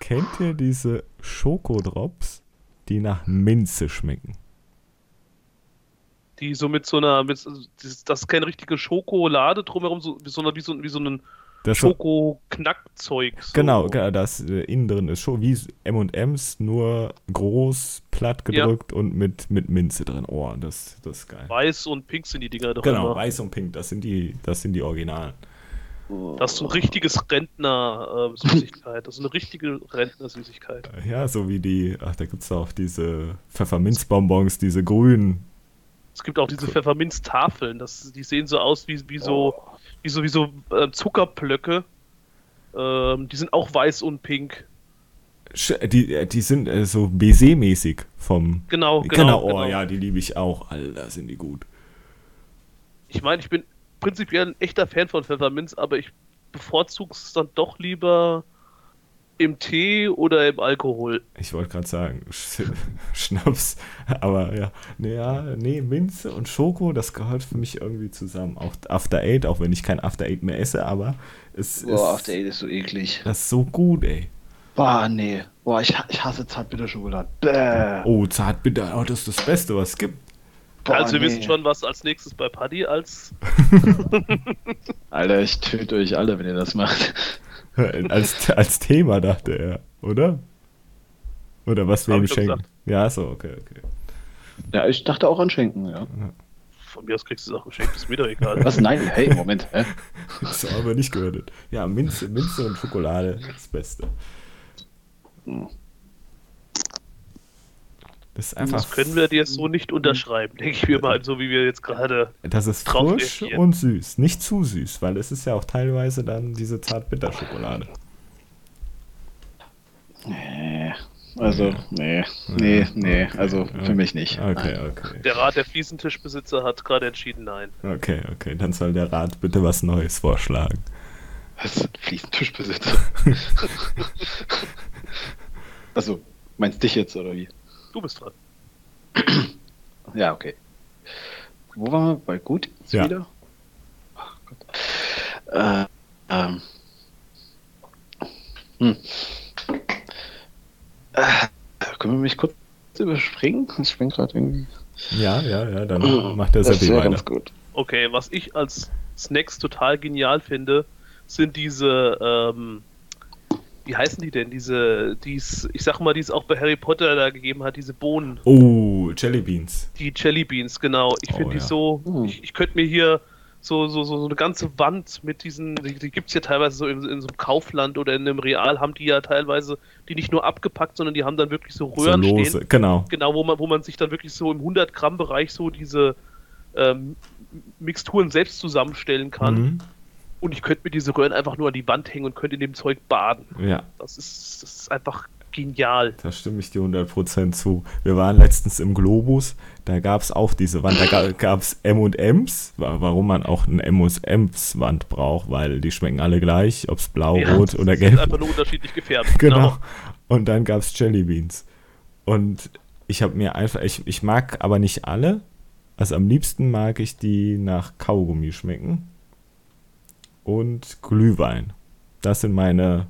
Kennt ihr diese Schokodrops, die nach Minze schmecken? Die so mit so einer, mit, das ist keine richtige Schokolade drumherum, so, sondern wie so, wie so ein Schoko-Knackzeug. So. Genau, das äh, innen drin ist schon wie M&M's, nur groß, platt gedrückt ja. und mit, mit Minze drin. Oh, das, das ist geil. Weiß und pink sind die Dinger doch Genau, immer. weiß und pink, das sind die, das sind die Originalen. Das ist so ein richtiges Rentner-Süßigkeit. Das ist eine richtige Rentner-Süßigkeit. Ja, so wie die, ach, da gibt es auch diese Pfefferminzbonbons, diese grünen. Es gibt auch diese Pfefferminztafeln. Das, die sehen so aus wie, wie so, wie so, wie so äh, Zuckerplöcke. Ähm, die sind auch weiß und pink. Die, äh, die sind äh, so Baiser-mäßig vom. Genau, genau. Genau, oh genau. ja, die liebe ich auch. Alter, sind die gut. Ich meine, ich bin prinzipiell ein echter Fan von Pfefferminz, aber ich bevorzuge es dann doch lieber im Tee oder im Alkohol. Ich wollte gerade sagen, Schnaps, aber ja, nee, ja, nee, Minze und Schoko, das gehört für mich irgendwie zusammen. Auch After Eight, auch wenn ich kein After Eight mehr esse, aber es Boah, ist. After Eight ist so eklig. Das ist so gut, ey. Boah, nee. Boah, ich, ich hasse Zartbitterschokolade. Bäh. Oh, Zartbitter, oh, das ist das Beste, was es gibt. Boah, also wir nee. wissen schon, was als nächstes bei Paddy als. Alter, ich töte euch alle, wenn ihr das macht. als, als Thema dachte er, oder? Oder was wir ihm schenken? Ja, so, okay, okay. Ja, ich dachte auch an Schenken, ja. Von mir aus kriegst du Sachen geschenkt, ist mir doch egal. Was? Nein, hey, Moment. Hä? Das haben wir nicht gehört. Ja, Minze, Minze und Schokolade, das Beste. Hm. Das ist einfach. Das können wir dir so nicht unterschreiben, denke ich mir mal, so wie wir jetzt gerade. Das ist drauf frisch reagieren. und süß. Nicht zu süß, weil es ist ja auch teilweise dann diese Zart-Bitter-Schokolade. Nee. Also, nee, nee, nee, also für mich nicht. Okay, okay. Der Rat der Fliesentischbesitzer hat gerade entschieden, nein. Okay, okay. Dann soll der Rat bitte was Neues vorschlagen. Was ist ein Fliesentischbesitzer? also, meinst dich jetzt oder wie? Du bist dran. Ja, okay. Wo waren wir? Bei gut jetzt Ja. wieder? Ach Gott. Äh, ähm. Hm. Äh, können wir mich kurz überspringen? Ich bin gerade irgendwie. Ja, ja, ja, dann macht der das Seppi weiter. ganz gut. Okay, was ich als Snacks total genial finde, sind diese, ähm, wie heißen die denn? Diese, dies, ich sag mal, die es auch bei Harry Potter da gegeben hat, diese Bohnen, Oh, Jelly Beans. die Jelly Beans, genau. Ich Oh, finde die ja. so, Hm. ich, ich könnte mir hier so, so, so, so eine ganze Wand mit diesen, die, die gibt es ja teilweise so in, in so einem Kaufland oder in einem Real, haben die ja teilweise die nicht nur abgepackt, sondern die haben dann wirklich so So Röhren lose. stehen. Genau. Genau, wo man, wo man sich dann wirklich so im 100 Gramm Bereich so diese ähm, Mixturen selbst zusammenstellen kann. Mhm. Und ich könnte mir diese Röhren einfach nur an die Wand hängen und könnte in dem Zeug baden. Ja, Das ist, das ist einfach genial. da stimme ich dir 100% zu. Wir waren letztens im Globus, da gab es auch diese Wand. Da gab es M&M's, wa- warum man auch eine M&M's Wand braucht, weil die schmecken alle gleich, ob es blau, Ja, rot oder die sind gelb. einfach nur unterschiedlich gefärbt. Genau. Und dann gab es Jelly Beans. Und ich habe mir einfach, ich, ich mag aber nicht alle. Also am liebsten mag ich die nach Kaugummi schmecken. Und Glühwein. Das sind meine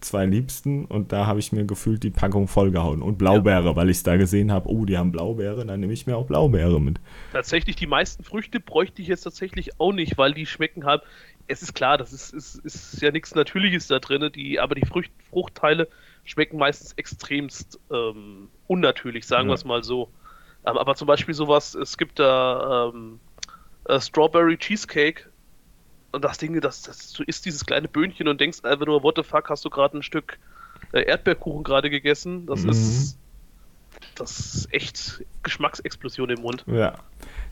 zwei liebsten. Und da habe ich mir gefühlt die Packung vollgehauen. Und Blaubeere, weil ich es da gesehen habe, oh, die haben Blaubeere, dann nehme ich mir auch Blaubeere mit. Tatsächlich, die meisten Früchte bräuchte ich jetzt tatsächlich auch nicht, weil die schmecken halt. Es ist klar, das ist, ist, ist ja nichts Natürliches da drin, die, aber die Frucht, Fruchtteile schmecken meistens extremst ähm, unnatürlich, sagen Ja. wir es mal so. Ähm, aber zum Beispiel sowas, es gibt da ähm, äh, Strawberry Cheesecake und das Ding, das, das, du isst dieses kleine Böhnchen und denkst einfach nur, what the fuck, hast du gerade ein Stück äh, Erdbeerkuchen gerade gegessen? Das Mhm. ist das ist echt Geschmacksexplosion im Mund. Ja,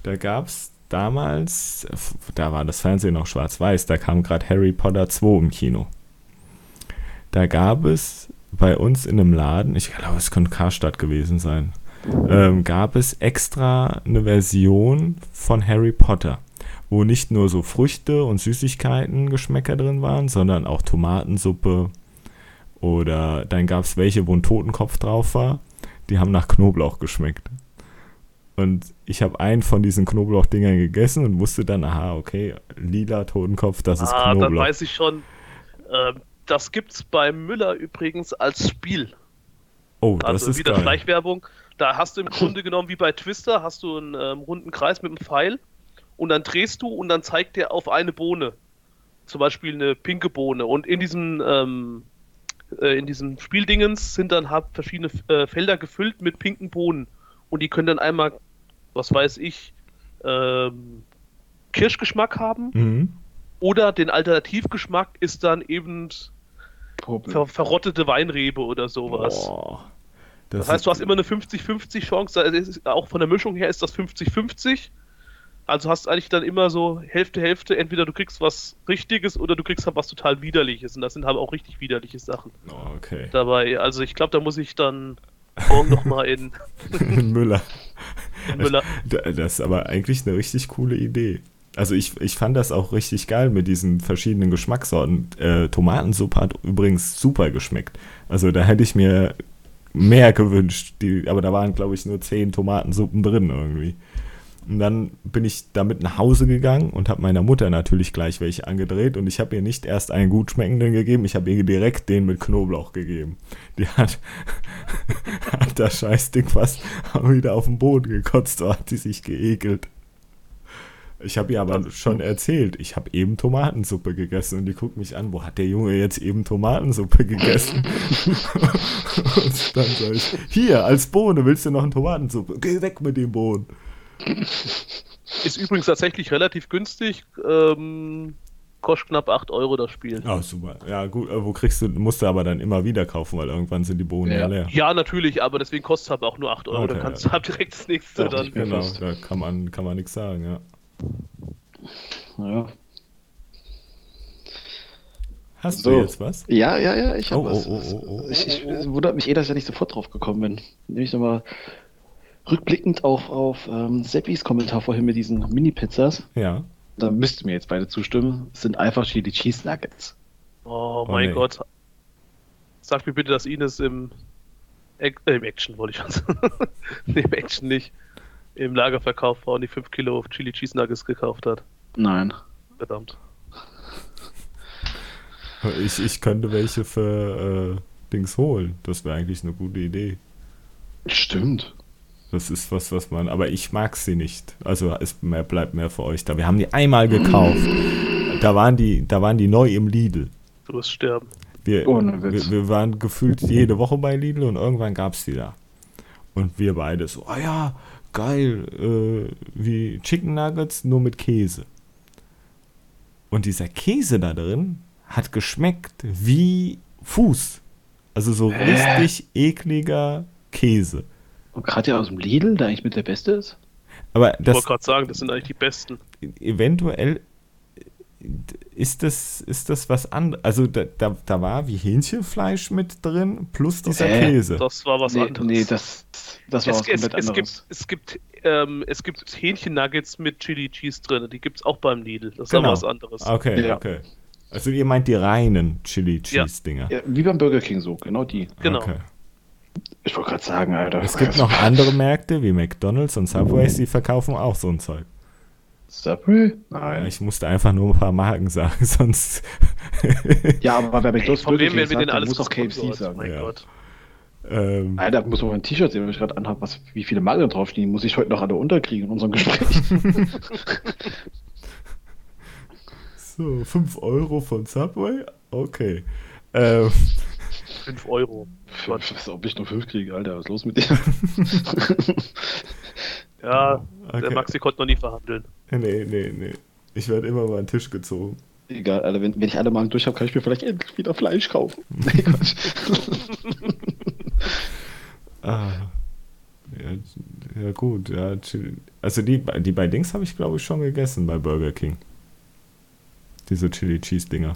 da gab es damals, da war das Fernsehen noch schwarz-weiß, da kam gerade Harry Potter 2 im Kino. Da gab es bei uns in einem Laden, ich glaube, es könnte Karstadt gewesen sein, ähm, gab es extra eine Version von Harry Potter, wo nicht nur so Früchte und Süßigkeiten Geschmäcker drin waren, sondern auch Tomatensuppe oder dann gab es welche, wo ein Totenkopf drauf war, die haben nach Knoblauch geschmeckt. Und ich habe einen von diesen Knoblauchdingern gegessen und wusste dann, aha, okay, lila Totenkopf, das ist ah, dann Knoblauch. weiß ich schon. Ähm, das gibt's beim Müller übrigens als Spiel. oh, das Also ist wieder geil. Schleichwerbung. Da hast du im Grunde genommen wie bei Twister, hast du einen ähm, runden Kreis mit einem Pfeil und dann drehst du und dann zeigt der auf eine Bohne. Zum Beispiel eine pinke Bohne. Und in diesem, ähm, äh, in diesem Spieldingens sind dann halt verschiedene äh, Felder gefüllt mit pinken Bohnen. Und die können dann einmal, was weiß ich, ähm, Kirschgeschmack haben. Mhm. Oder den Alternativgeschmack ist dann eben ver verrottete Weinrebe oder sowas. Boah. Das heißt, du hast immer eine 50-50 Chance. Also es ist- auch von der Mischung her ist das 50-50. Also hast eigentlich dann immer so Hälfte, Hälfte. Entweder du kriegst was Richtiges oder du kriegst halt was total Widerliches. Und das sind halt auch richtig widerliche Sachen Oh, okay. dabei. Also ich glaube, da muss ich dann morgen nochmal in, Müller. in Müller. Da- Das ist aber eigentlich eine richtig coole Idee. Also ich, ich fand das auch richtig geil mit diesen verschiedenen Geschmackssorten. Äh, Tomatensuppe hat übrigens super geschmeckt. Also da hätte ich mir mehr gewünscht. Die, aber da waren, glaube ich, nur zehn Tomatensuppen drin irgendwie. Und dann bin ich damit nach Hause gegangen und habe meiner Mutter natürlich gleich welche angedreht. Und ich habe ihr nicht erst einen gut schmeckenden gegeben, ich habe ihr direkt den mit Knoblauch gegeben. Die hat, hat das Scheißding fast wieder auf den Boden gekotzt, so hat die sich geekelt. Ich habe ihr aber schon erzählt, ich habe eben Tomatensuppe gegessen und die guckt mich an, wo hat der Junge jetzt eben Tomatensuppe gegessen? und dann sage ich, hier, als Bohne, willst du noch eine Tomatensuppe? Geh weg mit dem Bohnen. Ist übrigens tatsächlich relativ günstig. Ähm, Kostet knapp 8 Euro das Spiel. Ah, super. Ja, gut, äh, wo kriegst du, musst du aber dann immer wieder kaufen, weil irgendwann sind die Bohnen ja, Ja. leer. Ja, natürlich, aber deswegen kostet es aber auch nur 8 Euro. Okay, dann kannst du halt direkt das nächste Dachte dann. Genau, fast. da kann man, kann man nichts sagen, ja. Ja. Hast So. du jetzt was? Ja, ja, ja, ich habe Oh, was. oh, oh, oh, oh, ich, ich, oh, oh. es wundert mich eh, dass ich da nicht sofort drauf gekommen bin. Nämlich nochmal rückblickend auf, auf ähm, Seppis Kommentar vorhin mit diesen Mini-Pizzas. Ja. Da müsst ihr mir jetzt beide zustimmen. Es sind einfach Chili Cheese Nuggets. Oh Oh, mein nee. Gott. Sag mir bitte, dass Ines im, äh, im Action, wollte ich schon sagen. nee, im Action nicht. Im Lagerverkauf war und die 5 Kilo Chili Cheese Nuggets gekauft hat. Nein. Verdammt. Ich, ich könnte welche für äh, Dings holen. Das wäre eigentlich eine gute Idee. Stimmt. Das ist was, was man. Aber ich mag sie nicht. Also es mehr, bleibt mehr für euch da. Wir haben die einmal gekauft. Da waren die, da waren die neu im Lidl. Du wirst sterben. Wir, Ohne Witz. wir, wir waren gefühlt jede Woche bei Lidl und irgendwann gab es die da. Und wir beide so, ah ja, geil, äh, wie Chicken Nuggets, nur mit Käse. Und dieser Käse da drin hat geschmeckt wie Fuß. Also so Hä? richtig ekliger Käse. Und gerade ja aus dem Lidl, der eigentlich mit der Beste ist. Aber Ich das wollte gerade sagen, das sind eigentlich die besten. eventuell ist das, ist das was anderes. Also da, da, da war wie Hähnchenfleisch mit drin, plus dieser Äh, Käse. Das war was nee, anderes. nee, das, das war es, was es, komplett es anderes. gibt, es gibt, ähm, es gibt Hähnchen-Nuggets mit Chili Cheese drin. Die gibt es auch beim Lidl. Das ist aber Genau. was anderes. Okay, Ja. okay. Also ihr meint die reinen Chili Cheese Dinger. Ja, wie beim Burger King so, genau die. Genau. Okay. Ich wollte gerade sagen, Alter. Es gibt noch andere Märkte wie McDonald's und Subways, die verkaufen auch so ein Zeug. Subway? Nein. Ich musste einfach nur ein paar Marken sagen, sonst. Ja, aber wer McDonald's von Burger wem King werden wir sagt, denn der alles muss auch KFC sagen. Mein Ja. Gott. ähm, Alter, muss man ein T-Shirt sehen, wenn ich gerade anhabe, was, wie viele Marken da draufstehen. Muss ich heute noch alle unterkriegen in unserem Gespräch. so, 5 Euro von Subway? Okay. Ähm, 5 Euro. Gott. Was, ob ich nur fünf kriege, Alter, was ist los mit dir? Ja, okay. der Maxi konnte noch nie verhandeln. Nee, nee, nee. Ich werde immer über den Tisch gezogen. Egal, Alter, wenn, wenn ich alle Marken durch habe, kann ich mir vielleicht endlich wieder Fleisch kaufen. Nee, Quatsch. Ah. Ja, ja gut, ja. Also die, die bei Dings habe ich glaube ich schon gegessen bei Burger King. Diese Chili Cheese Dinger.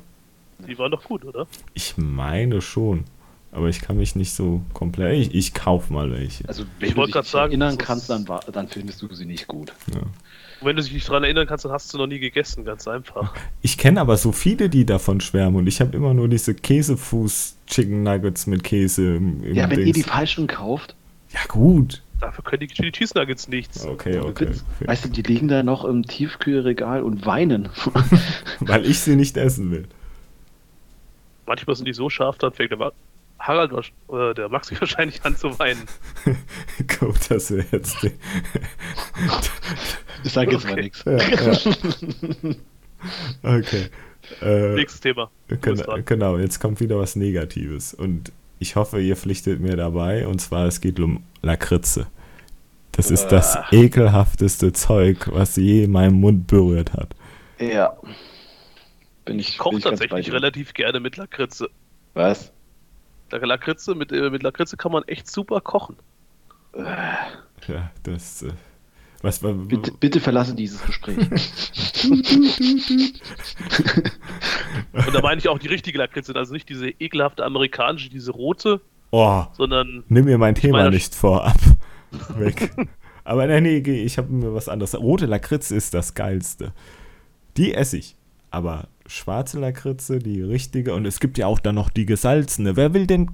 Die waren doch gut, oder? Ich meine schon. Aber ich kann mich nicht so komplett. Ich, ich kauf mal welche. Also, Ich wenn du wollt dich sagen, erinnern kannst, dann, dann findest du sie nicht gut. Ja. Und wenn du dich nicht dran erinnern kannst, dann hast du noch nie gegessen, ganz einfach. Ich kenne aber so viele, die davon schwärmen und ich habe immer nur diese Käsefuß Chicken Nuggets mit Käse im, im Ja, wenn ihr die Dings. falschen kauft, Ja gut. Dafür können die Chili Cheese Nuggets nichts. Okay, okay. okay. weißt du, die liegen da noch im Tiefkühlregal und weinen. Weil ich sie nicht essen will. Manchmal sind die so scharf, dann fängt der Ma Harald, äh, der Maxi wahrscheinlich an zu weinen. Gut, dass wir jetzt ich sag jetzt mal Okay. nichts. ja, ja. Okay. Äh, Nächstes Thema. Genau, genau, jetzt kommt wieder was Negatives. Und ich hoffe, ihr pflichtet mir dabei. Und zwar, es geht um Lakritze. Das ist das Ah. ekelhafteste Zeug, was je meinen Mund berührt hat. Ja. Bin ich, Ich koche tatsächlich relativ gerne mit Lakritze. Was? Lakritze, mit, äh, mit Lakritze kann man echt super kochen. Ja, das. Äh, was war. Bitte, bitte verlasse dieses Gespräch. Und da meine ich auch die richtige Lakritze, also nicht diese ekelhafte amerikanische, diese rote, Oh, sondern nimm mir mein Thema nicht vorab. Weg. Aber nee, nee, geh, ich habe mir was anderes. Rote Lakritze ist das geilste. Die esse ich. Aber schwarze Lakritze, die richtige. Und es gibt ja auch dann noch die gesalzene. Wer will denn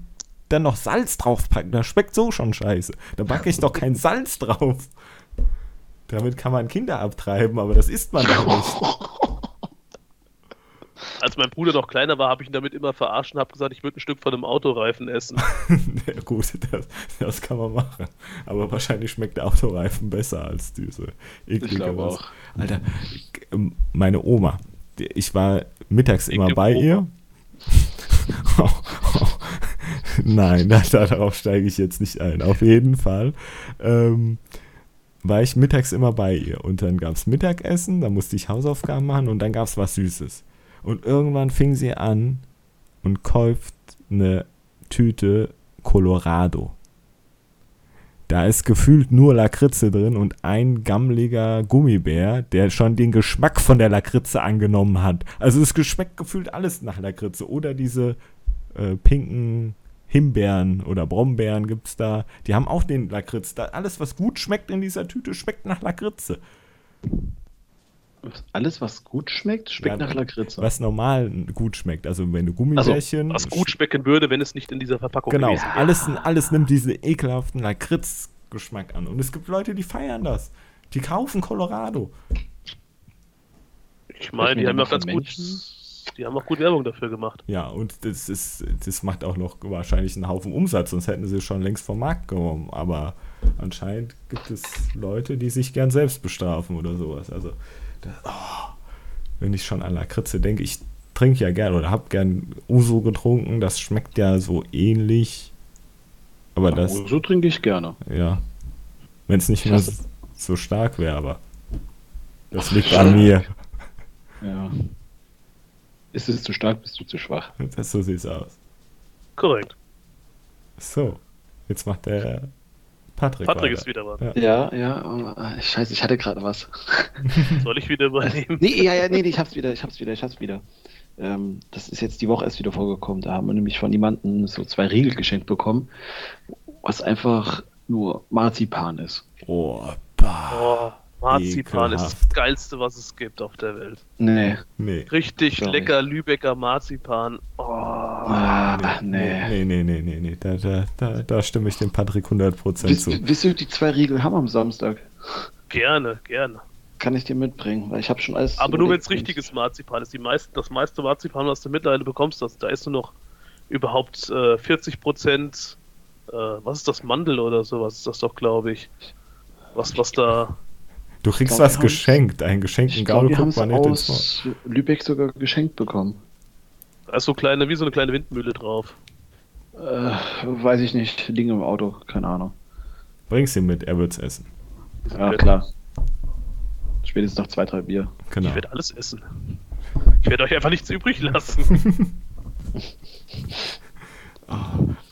dann noch Salz draufpacken? Das schmeckt so schon scheiße. Da packe ich doch kein Salz drauf. Damit kann man Kinder abtreiben, aber das isst man doch nicht. als mein Bruder noch kleiner war, habe ich ihn damit immer verarscht und habe gesagt, ich würde ein Stück von einem Autoreifen essen. ja, gut, das, das kann man machen. Aber wahrscheinlich schmeckt der Autoreifen besser als diese eklige glaube was. auch. Alter, meine Oma, ich war mittags immer bei Oma. ihr. Nein, da, darauf steige ich jetzt nicht ein. Auf jeden Fall ähm, war ich mittags immer bei ihr. Und dann gab es Mittagessen, da musste ich Hausaufgaben machen und dann gab es was Süßes. Und irgendwann fing sie an und kauft eine Tüte Colorado. Da ist gefühlt nur Lakritze drin und ein gammeliger Gummibär, der schon den Geschmack von der Lakritze angenommen hat. Also es geschmeckt gefühlt alles nach Lakritze. Oder diese äh, pinken Himbeeren oder Brombeeren gibt es da. Die haben auch den Lakritz. Da, alles, was gut schmeckt in dieser Tüte, schmeckt nach Lakritze. Alles, was gut schmeckt, schmeckt Ja, nach Lakritze. Was normal gut schmeckt. Also wenn du Gummibärchen. Was gut schmecken würde, wenn es nicht in dieser Verpackung Genau, gewesen wäre. alles, alles nimmt diesen ekelhaften Lakritz-Geschmack an. Und es gibt Leute, die feiern das. Die kaufen Colorado. Ich meine, die haben ja da ganz gut, die haben auch gut Werbung dafür gemacht. Ja, und das ist, das macht auch noch wahrscheinlich einen Haufen Umsatz, sonst hätten sie schon längst vom Markt genommen. Aber anscheinend gibt es Leute, die sich gern selbst bestrafen oder sowas. Also, oh, wenn ich schon an Lakritze denke, ich trinke ja gern oder habe gern Uso getrunken, das schmeckt ja so ähnlich. Aber das, so trinke ich gerne. ja, wenn es nicht Ich mehr so stark wäre, aber das liegt an mir. Ja. Ist es zu stark, bist du zu schwach. Das so sieht's aus. Korrekt. So, jetzt macht der Patrick. Patrick ist wieder dran. Ja. Ja, ja. oh, Scheiße, ich hatte gerade was. Soll ich wieder übernehmen? Nee, ja, ja, nee, nee, ich hab's wieder, ich hab's wieder, ich hab's wieder. Ähm, das ist jetzt die Woche erst wieder vorgekommen. Da haben wir nämlich von jemandem so zwei Riegel geschenkt bekommen, was einfach nur Marzipan ist. Oh, bah. Oh, Marzipan ist Ekelhaft. das Geilste, was es gibt auf der Welt. Nee. Nee. Richtig Sorry. lecker Lübecker Marzipan. Oh, Ah, nee. Nee, nee, nee, nee, nee. Da, da, da, da stimme ich dem Patrick 100% Wisst, zu. wisst ihr, die zwei Riegel haben am Samstag? gerne, gerne. Kann ich dir mitbringen, weil ich habe schon alles. Aber nur wenn es richtiges Marzipan ist. Die meisten, das meiste Marzipan, was du mittlerweile bekommst, das, da ist nur noch überhaupt äh, 40 Prozent. Äh, was ist das? Mandel oder sowas ist das doch, glaube ich. Was, was da. Du kriegst glaub, was geschenkt, einen geschenkten Ich glaube, Gaul, wir haben guck es mal nicht ins Maul. aus Lübeck sogar geschenkt bekommen. Da ist so kleine, wie so eine kleine Windmühle drauf. Äh, weiß ich nicht, liegen im Auto, keine Ahnung. Bring's ihm mit, er wird's essen. Ja, klar. Spätestens noch zwei, drei Bier. Genau. Ich werde alles essen. Ich werde euch einfach nichts übrig lassen.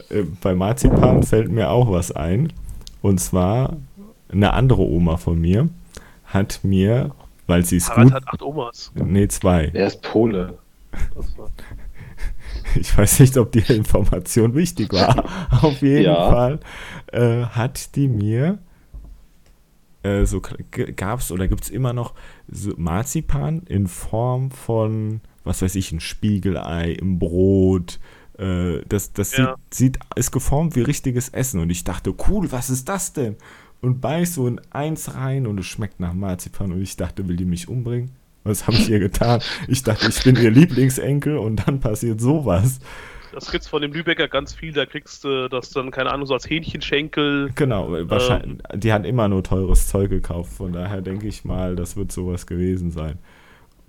Äh, bei Marzipan fällt mir auch was ein. Und zwar eine andere Oma von mir hat mir, weil sie es gut. hat acht Omas. Nee, zwei. Er ist Pole. Ich weiß nicht, ob die Information wichtig war. Auf jeden Ja. Fall äh, hat die mir äh, so gab es oder gibt es immer noch so Marzipan in Form von, was weiß ich, ein Spiegelei im Brot. Äh, das das Ja. sieht, sieht, ist geformt wie richtiges Essen. Und ich dachte, cool, was ist das denn? Und beiß so in eins rein und es schmeckt nach Marzipan. Und ich dachte, will die mich umbringen? Was habe ich ihr getan? Ich dachte, ich bin ihr Lieblingsenkel und dann passiert sowas. Das gibt's von dem Lübecker ganz viel. Da kriegst du das dann, keine Ahnung, so als Hähnchenschenkel. Genau, wahrscheinlich. die hat immer nur teures Zeug gekauft. Von daher denke ich mal, das wird sowas gewesen sein.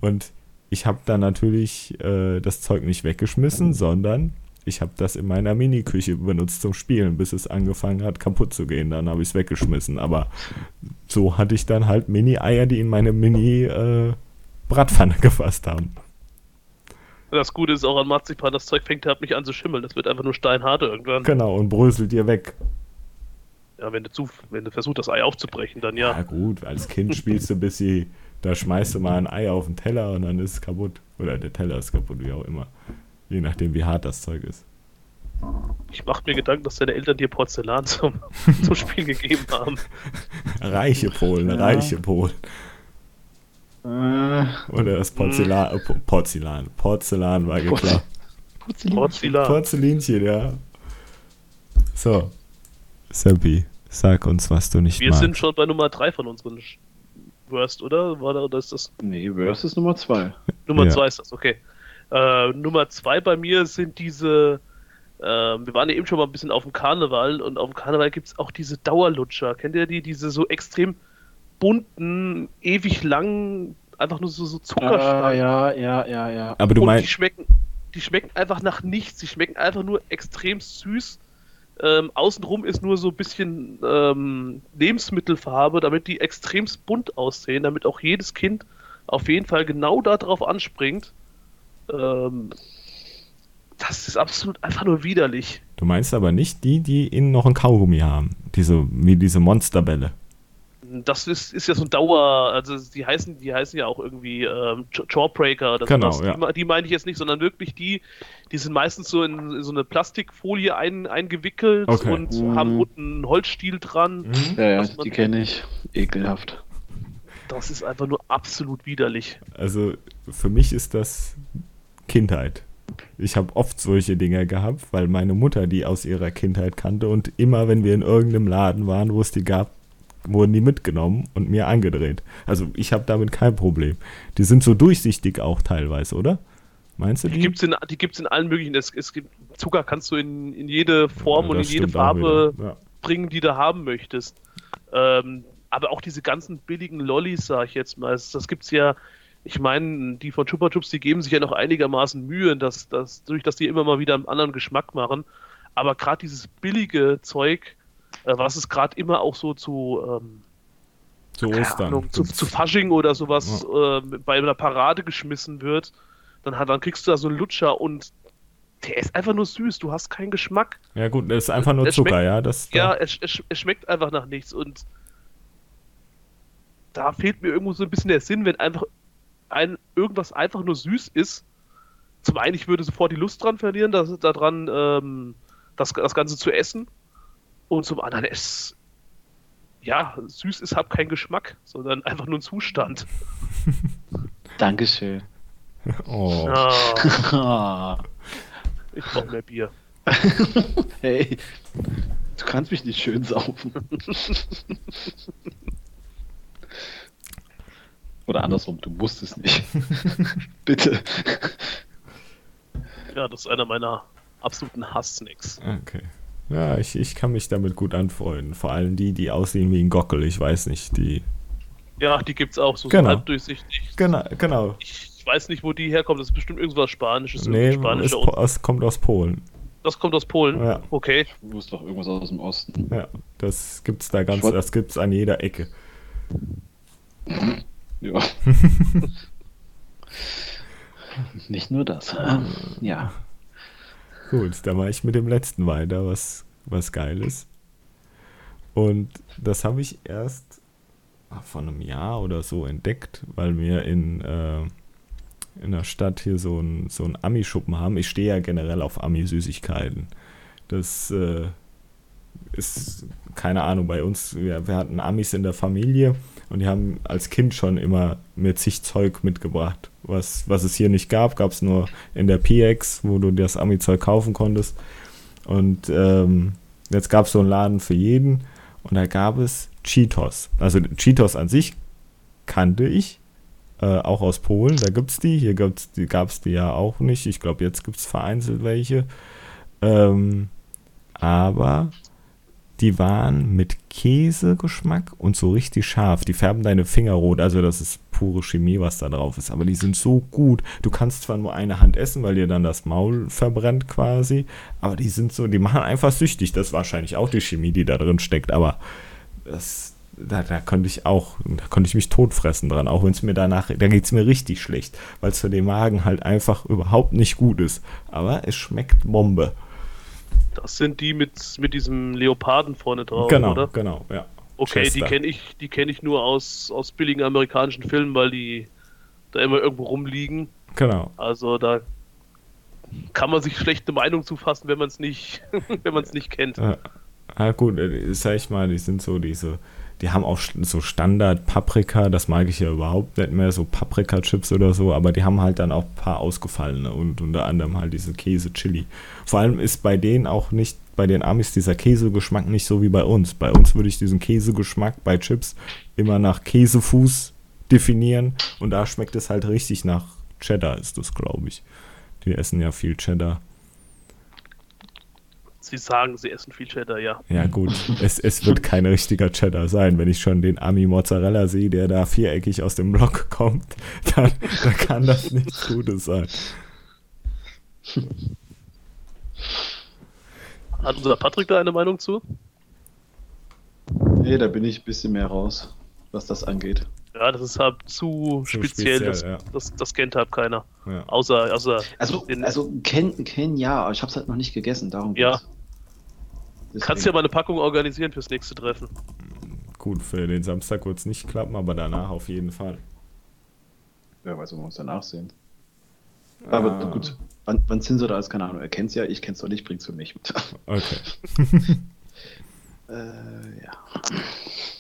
Und ich habe dann natürlich äh, das Zeug nicht weggeschmissen, sondern ich habe das in meiner Mini-Küche benutzt zum Spielen, bis es angefangen hat kaputt zu gehen. Dann habe ich es weggeschmissen. Aber so hatte ich dann halt Mini-Eier, die in meine Mini-Bratpfanne gefasst haben. Das Gute ist auch an Marzipan, das Zeug fängt halt nicht an zu schimmeln. Das wird einfach nur steinhart irgendwann. Genau, und bröselt dir weg. Ja, wenn du, zu, wenn du versuchst, das Ei aufzubrechen, dann Ja, ja. gut, als Kind spielst du bis sie, da schmeißt du mal ein Ei auf den Teller und dann ist es kaputt. Oder der Teller ist kaputt, wie auch immer. Je nachdem, wie hart das Zeug ist. Ich mach mir Gedanken, dass deine Eltern dir Porzellan zum, zum Spiel gegeben haben. Reiche Polen, Ja. reiche Polen. Äh, Oder das Porzellan, äh, Po- Porzellan. Porzellan war geklaut. Porzellan. Porzellinchen, ja. So. Seppi, sag uns, was du nicht Wir magst. sind schon bei Nummer 3 von unseren Worst, oder? War da, oder ist das nee, Worst ist Nummer zwei. Nummer Ja. 2 ist das, okay. Äh, Nummer 2 bei mir sind diese. ähm, wir waren ja eben schon mal ein bisschen auf dem Karneval und auf dem Karneval gibt es auch diese Dauerlutscher. Kennt ihr die? Diese so extrem bunten, ewig langen, einfach nur so, so Zuckerstangen. Ah, ja, ja, ja, ja. Aber du und die meinst, schmecken, die schmecken einfach nach nichts. Die schmecken einfach nur extrem süß. Ähm, außenrum ist nur so ein bisschen ähm, Lebensmittelfarbe, damit die extremst bunt aussehen, damit auch jedes Kind auf jeden Fall genau darauf anspringt. Ähm, das ist absolut einfach nur widerlich. Du meinst aber nicht die, die innen noch ein Kaugummi haben. Diese, wie diese Monsterbälle. Das ist, ist ja so ein Dauer, also die heißen, die heißen ja auch irgendwie ähm, Jawbreaker oder Genau, sowas. ja. Die, die meine ich jetzt nicht, sondern wirklich die, die sind meistens so in, in so eine Plastikfolie ein, eingewickelt Okay. und Mhm. haben unten einen Holzstiel dran. Ja, ja, man- die kenne ich. Ekelhaft. Das ist einfach nur absolut widerlich. Also für mich ist das Kindheit. Ich habe oft solche Dinger gehabt, weil meine Mutter die aus ihrer Kindheit kannte und immer, wenn wir in irgendeinem Laden waren, wo es die gab, wurden die mitgenommen und mir angedreht. Also ich habe damit kein Problem. Die sind so durchsichtig auch teilweise, oder? Meinst du Die die? gibt's in, die gibt's in allen möglichen. Es, es gibt Zucker kannst du in, in jede Form Ja, und in jede Farbe. Ja. bringen, die du haben möchtest. Ähm, aber auch diese ganzen billigen Lollis, sag ich jetzt mal, das, das gibt's ja. Ich meine, die von Chupa Chups, die geben sich ja noch einigermaßen Mühe, dass, dass, durch dass die immer mal wieder einen anderen Geschmack machen. Aber gerade dieses billige Zeug, was es gerade immer auch so zu, ähm, Zu Ostern. Ahnung, zu, zu Fasching oder sowas äh, bei einer Parade geschmissen wird, dann, hat, dann kriegst du da so einen Lutscher und der ist einfach nur süß. Du hast keinen Geschmack. ja gut, das ist einfach nur Es Zucker, schmeckt- ja. Das, Ja, es, es, es schmeckt einfach nach nichts und da fehlt mir irgendwo so ein bisschen der Sinn, wenn einfach ein, irgendwas einfach nur süß ist. Zum einen, ich würde sofort die Lust dran verlieren, das, daran ähm, das, das Ganze zu essen. Und zum anderen, es ja, süß ist halt kein Geschmack, sondern einfach nur ein Zustand. Dankeschön. oh. Ah, ich brauche mehr Bier. hey, du kannst mich nicht schön saufen. Oder andersrum, du musst es nicht. Bitte. Ja, das ist einer meiner absoluten Hass-Snacks. Okay. Ja, ich, ich kann mich damit gut anfreunden. Vor allem die, die aussehen wie ein Gockel. Ich weiß nicht, die. Ja, die gibt's auch so, Genau. so halbdurchsichtig. Genau, genau. Ich, ich weiß nicht, wo die herkommt. Das ist bestimmt irgendwas Spanisches. Nee, irgendein es, spanischer po- es kommt aus Polen. Das kommt aus Polen. Ja. Okay. Du musst doch irgendwas aus dem Osten. Ja, das gibt's da ganz, Ich das gibt's an jeder Ecke. Ja. Nicht nur das. Ja. Gut, dann mache ich mit dem letzten weiter, was, was geil ist. Und das habe ich erst ah, vor einem Jahr oder so entdeckt, weil wir in, äh, in der Stadt hier so ein, so Ami-Schuppen haben. Ich stehe ja generell auf Ami-Süßigkeiten. Das äh, ist, keine Ahnung, bei uns, wir, wir hatten Amis in der Familie und die haben als Kind schon immer mir zig Zeug mitgebracht. Was, was es hier nicht gab, gab es nur in der PX, wo du das Ami-Zeug kaufen konntest. Und ähm, jetzt gab es so einen Laden für jeden und da gab es Cheetos. Also Cheetos an sich kannte ich, äh, auch aus Polen, da gibt es die. Hier gab es die, ja auch nicht. Ich glaube, jetzt gibt es vereinzelt welche. Ähm, aber die waren mit Käsegeschmack und so richtig scharf. Die färben deine Finger rot, also das ist pure Chemie, was da drauf ist. Aber die sind so gut. Du kannst zwar nur eine Hand essen, weil dir dann das Maul verbrennt quasi, aber die sind so, die machen einfach süchtig. Das ist wahrscheinlich auch die Chemie, die da drin steckt, aber das, da, da konnte ich auch, da konnte ich mich totfressen dran, auch wenn es mir danach, da geht es mir richtig schlecht, weil es für den Magen halt einfach überhaupt nicht gut ist. Aber es schmeckt Bombe. Das sind die mit, mit diesem Leoparden vorne drauf, genau, oder? genau, ja. Okay, die Chester. kenne ich, die kenne ich nur aus, aus billigen amerikanischen Filmen, weil die da immer irgendwo rumliegen. Genau. Also da kann man sich schlecht eine Meinung zu fassen, wenn man es nicht, wenn man es nicht kennt. Ja, ah, gut, äh, sag ich mal, die sind so diese, die haben auch so Standard Paprika, das mag ich ja überhaupt nicht mehr, so Paprika-Chips oder so, aber die haben halt dann auch ein paar ausgefallene und unter anderem halt diese Käse-Chili. Vor allem ist bei denen auch nicht, bei den Amis dieser Käsegeschmack nicht so wie bei uns. Bei uns würde ich diesen Käsegeschmack bei Chips immer nach Käsefuß definieren und da schmeckt es halt richtig nach Cheddar, ist das, glaube ich. Die essen ja viel Cheddar. Sie sagen, sie essen viel Cheddar, ja. Ja, gut, es, es wird kein richtiger Cheddar sein. Wenn ich schon den Ami Mozzarella sehe, der da viereckig aus dem Block kommt, dann, dann kann das nichts Gutes sein. Hat unser Patrick da eine Meinung zu? Nee, da bin ich ein bisschen mehr raus, was das angeht. Ja, das ist halt zu, Zu speziell. speziell, das, ja. das, das kennt halt keiner. Ja. Außer, außer Also, also kennen, kennen ja, aber ich habe es halt noch nicht gegessen, darum Ja. Geht's. kannst ja mal eine Packung organisieren fürs nächste Treffen. Gut, für den Samstag wird es nicht klappen, aber danach auf jeden Fall. Wer weiß, ob wir uns danach sehen. Aber Ah, gut, wann, wann sind sie da? Ist keine Ahnung. Er kennt's ja, ich kenn's doch nicht, bringt's für mich mit. Okay. äh, ja.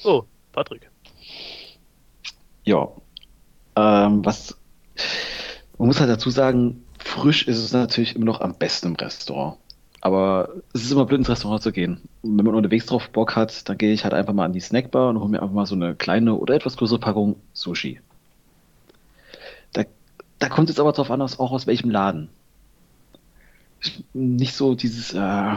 Oh, Patrick. Ja. Ähm, was. Man muss halt dazu sagen, frisch ist es natürlich immer noch am besten im Restaurant. Aber es ist immer blöd, ins Restaurant zu gehen. Und wenn man unterwegs drauf Bock hat, dann gehe ich halt einfach mal an die Snackbar und hole mir einfach mal so eine kleine oder etwas größere Packung Sushi. Da, da kommt es aber drauf an, auch aus welchem Laden. Ich, nicht so dieses, äh,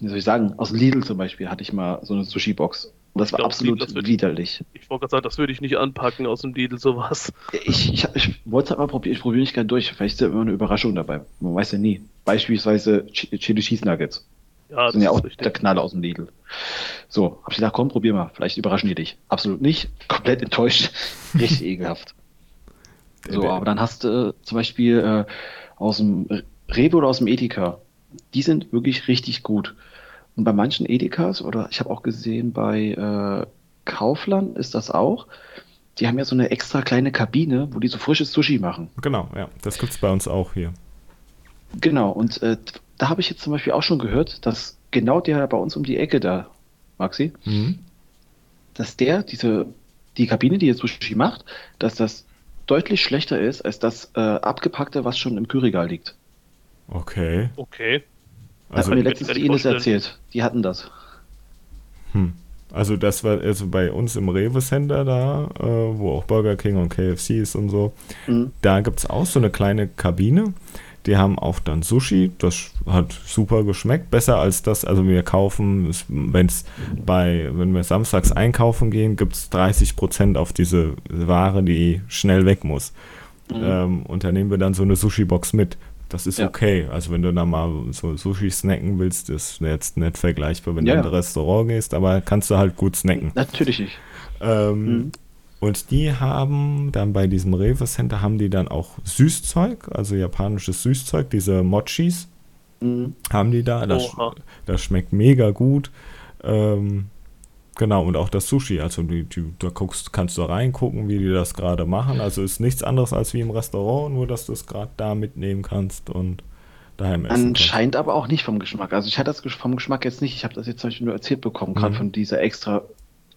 wie soll ich sagen, aus Lidl zum Beispiel hatte ich mal so eine Sushi-Box. Und das war glaub, absolut das widerlich. Ich wollte gerade sagen, das würde ich nicht anpacken aus dem Lidl, sowas. Ich, ich, ich wollte es halt mal probieren, ich probiere nicht gerne durch. Vielleicht ist ja immer eine Überraschung dabei. Man weiß ja nie. Beispielsweise Ch- Chili Cheese Nuggets. Ja, das sind ja auch richtig. der Knaller aus dem Lidl. So, hab ich gedacht, komm, probier mal. Vielleicht überraschen die dich. Absolut nicht. Komplett enttäuscht. Richtig ekelhaft. So, aber dann hast du äh, zum Beispiel äh, aus dem Rewe oder aus dem Edeka. Die sind wirklich richtig gut. Und bei manchen Edekas, oder ich habe auch gesehen, bei äh, Kaufland ist das auch. Die haben ja so eine extra kleine Kabine, wo die so frisches Sushi machen. Genau, ja. Das gibt's bei uns auch hier. Genau, und äh, da habe ich jetzt zum Beispiel auch schon gehört, dass genau der bei uns um die Ecke da, Maxi, Mhm. dass der, diese, die Kabine, die jetzt Sushi macht, dass das deutlich schlechter ist als das äh, abgepackte, was schon im Kühlregal liegt. Okay. Okay. Also, Hat mir letztens die Ines erzählt. Die hatten das. hm. also das war also bei uns im Rewe Center da, äh, wo auch Burger King und KFC ist und so. Mhm. Da gibt es auch so eine kleine Kabine. Die haben auch dann Sushi. Das hat super geschmeckt. Besser als das. Also wir kaufen, wenn es bei, wenn wir samstags einkaufen gehen, gibt es 30% auf diese Ware, die schnell weg muss. Mhm. Ähm, und da nehmen wir dann so eine Sushi-Box mit. Das ist Ja. okay. Also wenn du da mal so Sushi snacken willst, ist jetzt nicht vergleichbar, wenn Ja, du in ein Restaurant gehst, aber kannst du halt gut snacken. Natürlich nicht. Ähm, Mhm. Und die haben dann bei diesem Rewe Center haben die dann auch Süßzeug, also japanisches Süßzeug, diese Mochis Mhm. haben die da. Das, das schmeckt mega gut. Ähm, genau, und auch das Sushi. Also die, die, da guckst, kannst du reingucken, wie die das gerade machen. Also ist nichts anderes als wie im Restaurant, nur dass du es gerade da mitnehmen kannst und daheim essen kannst. Anscheinend aber auch nicht vom Geschmack. Also ich hatte das vom Geschmack jetzt nicht. Ich habe das jetzt zum Beispiel nur erzählt bekommen, gerade Mhm. von dieser extra,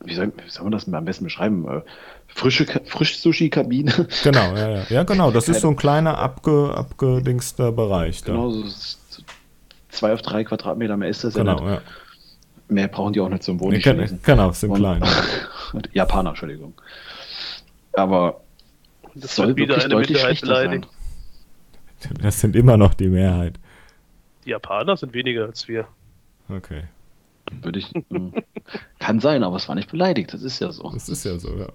wie soll, wie soll man das am besten beschreiben? Äh, frische, Ka- frisch Sushi-Kabine. Genau, ja, ja. Ja, genau. Das ist so ein kleiner abge, abgedingster Bereich. Da. Genau, so zwei auf drei Quadratmeter, mehr ist das ja Genau, nicht. ja. Mehr brauchen die auch nicht zum Wohnen. Nee, Chinesen. genau, sind Und- klein. und Japaner, Entschuldigung. Aber Das soll wird wieder wirklich eine deutlich Minderheit schlechter sein. beleidigt. Das sind immer noch die Mehrheit. Die Japaner sind weniger als wir. Okay. Würde ich. hm. Kann sein, aber es war nicht beleidigt. Das ist ja so. Das ist ja so, ja.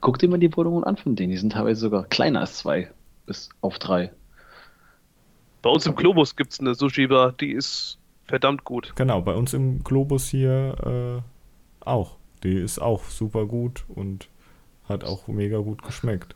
Guck dir mal die Wohnungen an von denen. Die sind teilweise sogar kleiner als zwei. Bis auf drei. Bei uns im Globus gibt es eine Sushi-Bar, die ist verdammt gut. Genau, bei uns im Globus hier äh, auch. Die ist auch super gut und hat auch mega gut geschmeckt.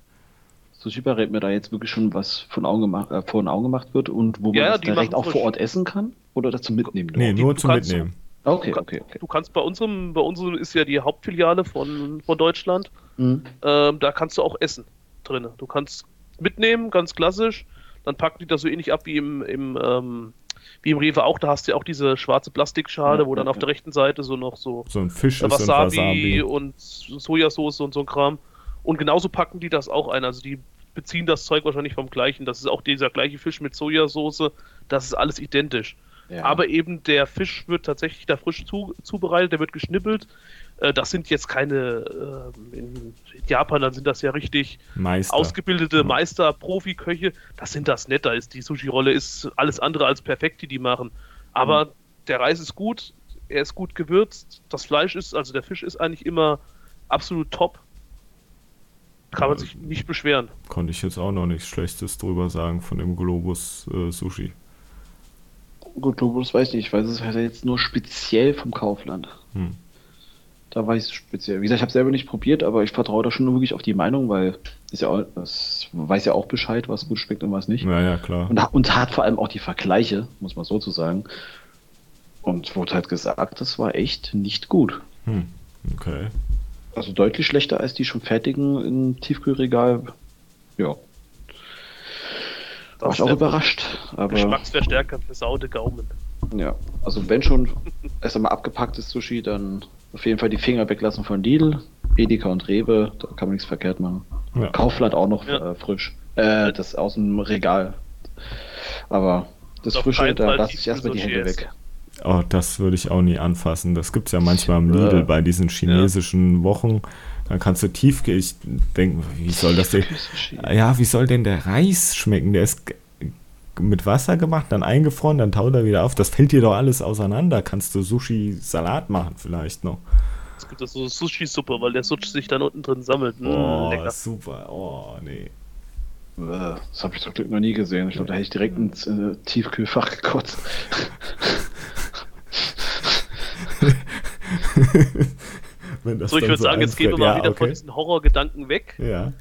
Sushi berät mir da jetzt wirklich schon was von Augen gemacht, äh, vor den Augen gemacht wird und wo man Ja, das die direkt auch vor Ort essen kann? Oder dazu mitnehmen? Nee, nur zum kannst- Mitnehmen. Okay, Du, okay, okay. du kannst bei unserem, bei unserem ist ja die Hauptfiliale von, von Deutschland. Mhm. Ähm, da kannst du auch essen drin. Du kannst mitnehmen, ganz klassisch. Dann packen die das so ähnlich ab wie im, im, ähm, wie im Rewe auch. Da hast du ja auch diese schwarze Plastikschale, Ja, wo dann ja, auf der rechten Seite so noch so So ein Fisch ist Wasabi, und Wasabi. und Sojasauce und so ein Kram. Und genauso packen die das auch ein. Also die beziehen das Zeug wahrscheinlich vom gleichen. Das ist auch dieser gleiche Fisch mit Sojasauce. Das ist alles identisch. Ja. Aber eben der Fisch wird tatsächlich da frisch zu, zubereitet, der wird geschnippelt. Äh, das sind jetzt keine, ähm, in Japan, dann sind das ja richtig Meister. ausgebildete Ja. Meister, Profiköche. Das sind das nicht. Da ist die Sushi-Rolle ist alles andere als perfekt, die die machen. Aber der Reis ist gut, er ist gut gewürzt, das Fleisch ist, also der Fisch ist eigentlich immer absolut top. Kann man sich nicht beschweren. Konnte ich jetzt auch noch nichts Schlechtes drüber sagen von dem Globus äh, Sushi. Gut, das weiß ich nicht. Ich weiß es halt jetzt nur speziell vom Kaufland. Hm. Da weiß ich speziell. Wie gesagt, ich habe selber nicht probiert, aber ich vertraue da schon wirklich auf die Meinung, weil ist ja auch, das weiß ja auch Bescheid, was gut schmeckt und was nicht. Ja, ja, klar. Und, und hat vor allem auch die Vergleiche, muss man so zu sagen. Und wurde halt gesagt, das war echt nicht gut. Hm. Okay. Also deutlich schlechter als die schon fertigen im Tiefkühlregal. Ja. War Das ich auch überrascht. Aber Geschmacksverstärker für saute Gaumen. ja, also wenn schon erst einmal abgepacktes Sushi, dann auf jeden Fall die Finger weglassen von Lidl, Edeka und Rewe, da kann man nichts verkehrt machen. Ja. Kaufland auch noch Ja. äh, frisch. Äh, das aus dem Regal. Aber das Frische, da lasse ich erstmal die Hände weg. Oh, das würde ich auch nie anfassen. Das gibt es ja manchmal im Lidl bei diesen chinesischen Wochen. Dann kannst du Tiefkühl. Ich denke, wie soll das denn? Ja, wie soll denn der Reis schmecken? Der ist mit Wasser gemacht, dann eingefroren, dann taut er wieder auf. Das fällt dir doch alles auseinander. Kannst du Sushi-Salat machen vielleicht noch. Es gibt das so Sushi-Suppe, weil der Sushi sich dann unten drin sammelt. Mm, Oh, lecker. super. Oh, nee. Äh, Das habe ich zum Glück noch nie gesehen. Ich glaube, da hätte ich direkt ins äh, Tiefkühlfach gekotzt. Wenn das So, ich würde sagen, jetzt gehen wir mal einfällt. wieder ja, von okay. diesen Horrorgedanken weg. Ja.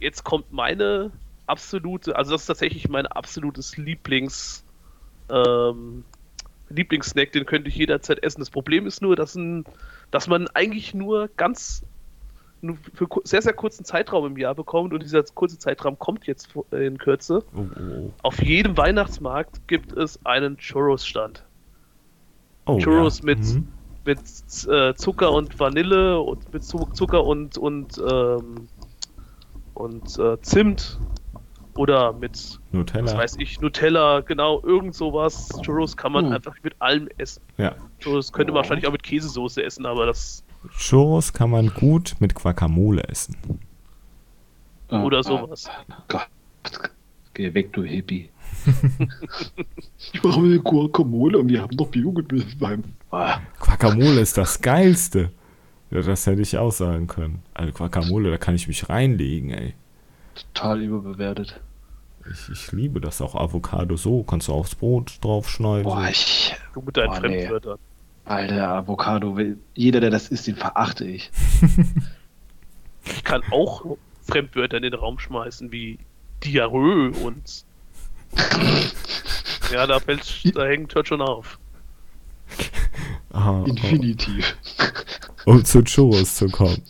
Jetzt kommt meine absolute, also das ist tatsächlich mein absolutes Lieblings, ähm, Lieblingssnack, den könnte ich jederzeit essen. Das Problem ist nur, dass, ein, dass man eigentlich nur ganz nur für sehr, sehr kurzen Zeitraum im Jahr bekommt und dieser kurze Zeitraum kommt jetzt äh, in Kürze. Oh, oh, Auf jedem Weihnachtsmarkt gibt es einen Churros-Stand. oh. oh Churros ja. mit, Mhm. mit äh, Zucker und Vanille und mit Zu Zucker und und ähm, und äh, Zimt oder mit was Nutella. weiß ich Nutella genau irgend sowas Churros kann man Hm. einfach mit allem essen Ja. Churros könnte man wahrscheinlich auch mit Käsesoße essen aber das Churros kann man gut mit Guacamole essen. Ah, oder ah, sowas Gott. Geh weg, du Hippie. ich mache mir eine Guacamole und wir haben noch Joghurt beim. Ah, Guacamole ist das Geilste. Ja, das hätte ich auch sagen können. Also Guacamole, da kann ich mich reinlegen, ey. Total überbewertet. Ich, ich liebe das auch. Avocado so, kannst du aufs Brot draufschneiden. Boah, ich. du mit deinen Boah, nee. Fremdwörtern Alter, Avocado. Jeder, der das isst, den verachte ich. ich kann auch Fremdwörter in den Raum schmeißen wie Diarrhoe und ja da fällt da hängt hört schon auf Ah, oh. Infinitiv. um zu Churros zu kommen.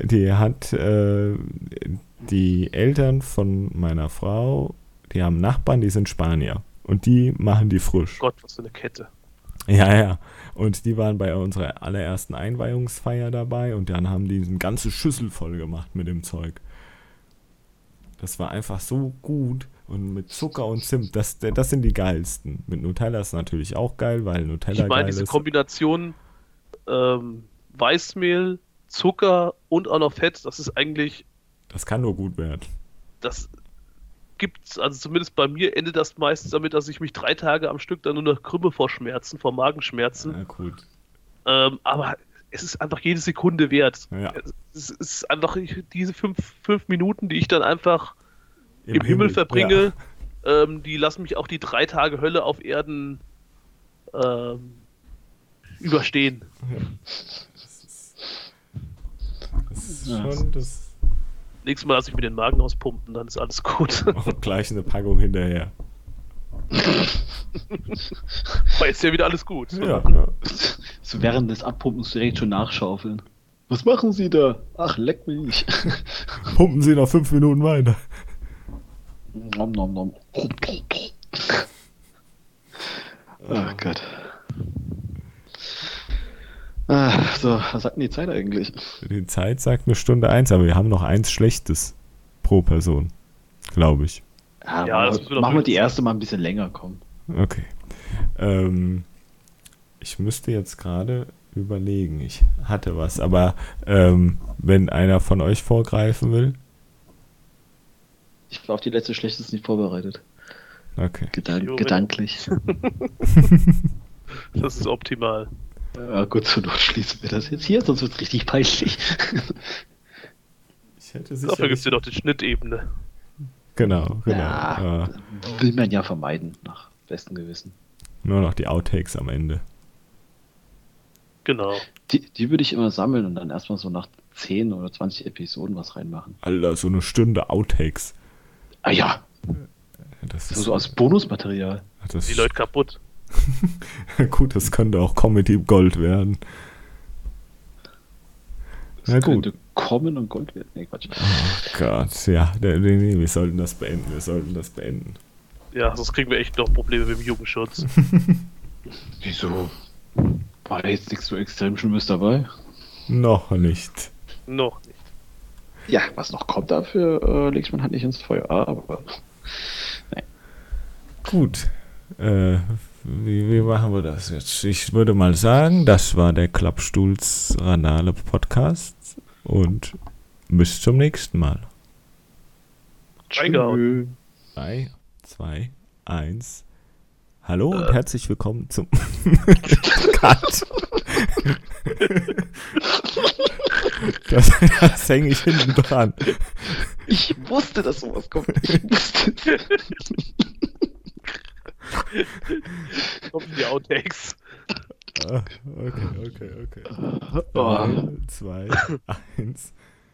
Die hat äh, die Eltern von meiner Frau, die haben Nachbarn, die sind Spanier. Und die machen die frisch. Gott was für eine Kette Ja, ja. Und die waren bei unserer allerersten Einweihungsfeier dabei und dann haben die eine ganze Schüssel voll gemacht mit dem Zeug. Das war einfach so gut und mit Zucker und Zimt, das, das sind die geilsten. Mit Nutella ist natürlich auch geil, weil Nutella Ich meine, geil diese ist. Kombination ähm, Weißmehl, Zucker und auch noch Fett, das ist eigentlich, Das kann nur gut werden. das gibt, also zumindest bei mir endet das meistens damit, dass ich mich drei Tage am Stück dann nur noch krümme vor Schmerzen, vor Magenschmerzen. Ja, gut. Ähm, aber es ist einfach jede Sekunde wert. Ja. Es ist einfach diese fünf, fünf Minuten, die ich dann einfach im, Himmel, Ja. verbringe, ähm, die lassen mich auch die drei Tage Hölle auf Erden ähm, überstehen. Das ist Ja. schon das. Nächstes Mal lasse ich mir den Magen auspumpen, dann ist alles gut. Und gleich eine Packung hinterher. Weil ist ja wieder alles gut. Ja, ja. So während des Abpumpens direkt schon nachschaufeln. Was machen Sie da? Ach, leck mich. Pumpen Sie noch fünf Minuten weiter. nom, nom, nom. Oh Gott. So, was sagt denn die Zeit eigentlich? Die Zeit sagt eine Stunde eins, aber wir haben noch eins Schlechtes pro Person. Glaube ich. Ja, Ja, das machen wir die erste mal ein bisschen länger kommen. Okay. Ähm, ich müsste jetzt gerade überlegen. Ich hatte was, aber ähm, wenn einer von euch vorgreifen will. Ich war auf die letzte schlechteste nicht vorbereitet. Okay. Gedan Jo, wenn- gedanklich. Das ist optimal. Ja, gut, zur Not schließen wir das jetzt hier, sonst wird es richtig peinlich. Ich hätte Dafür gibt es ja doch die Schnittebene. Genau, genau. Ja, Äh, will man ja vermeiden, nach bestem Gewissen. nur noch die Outtakes am Ende. Genau. Die, die würde ich immer sammeln und dann erstmal so nach 10 oder 20 Episoden was reinmachen. Alter, so eine Stunde Outtakes. Ah ja, Das so, ist, so als Bonusmaterial. das Die Leute kaputt. gut, das könnte auch Comedy Gold werden. Das Na gut. könnte kommen und Gold werden. Nee, Quatsch. Oh Gott, ja, nee, nee, nee, wir sollten das beenden, wir sollten das beenden. Ja, sonst kriegen wir echt noch Probleme mit dem Jugendschutz. Wieso? War da jetzt nichts so extrem Schlimmes dabei? Noch nicht. noch nicht. Ja, was noch kommt dafür, äh, legt man halt nicht ins Feuer. Aber Gut. Äh, wie, wie machen wir das jetzt? Ich würde mal sagen, das war der Klappstuhls Ranale Podcast und bis zum nächsten Mal. Reingehauen. 3, 2, 1. Hallo und Äh. herzlich willkommen zum Cut. das, das hänge ich hinten dran. Ich wusste, dass sowas kommt. Ich wusste. Kommen die Outtakes. Ah, Okay, okay, okay. 3, 2, 1.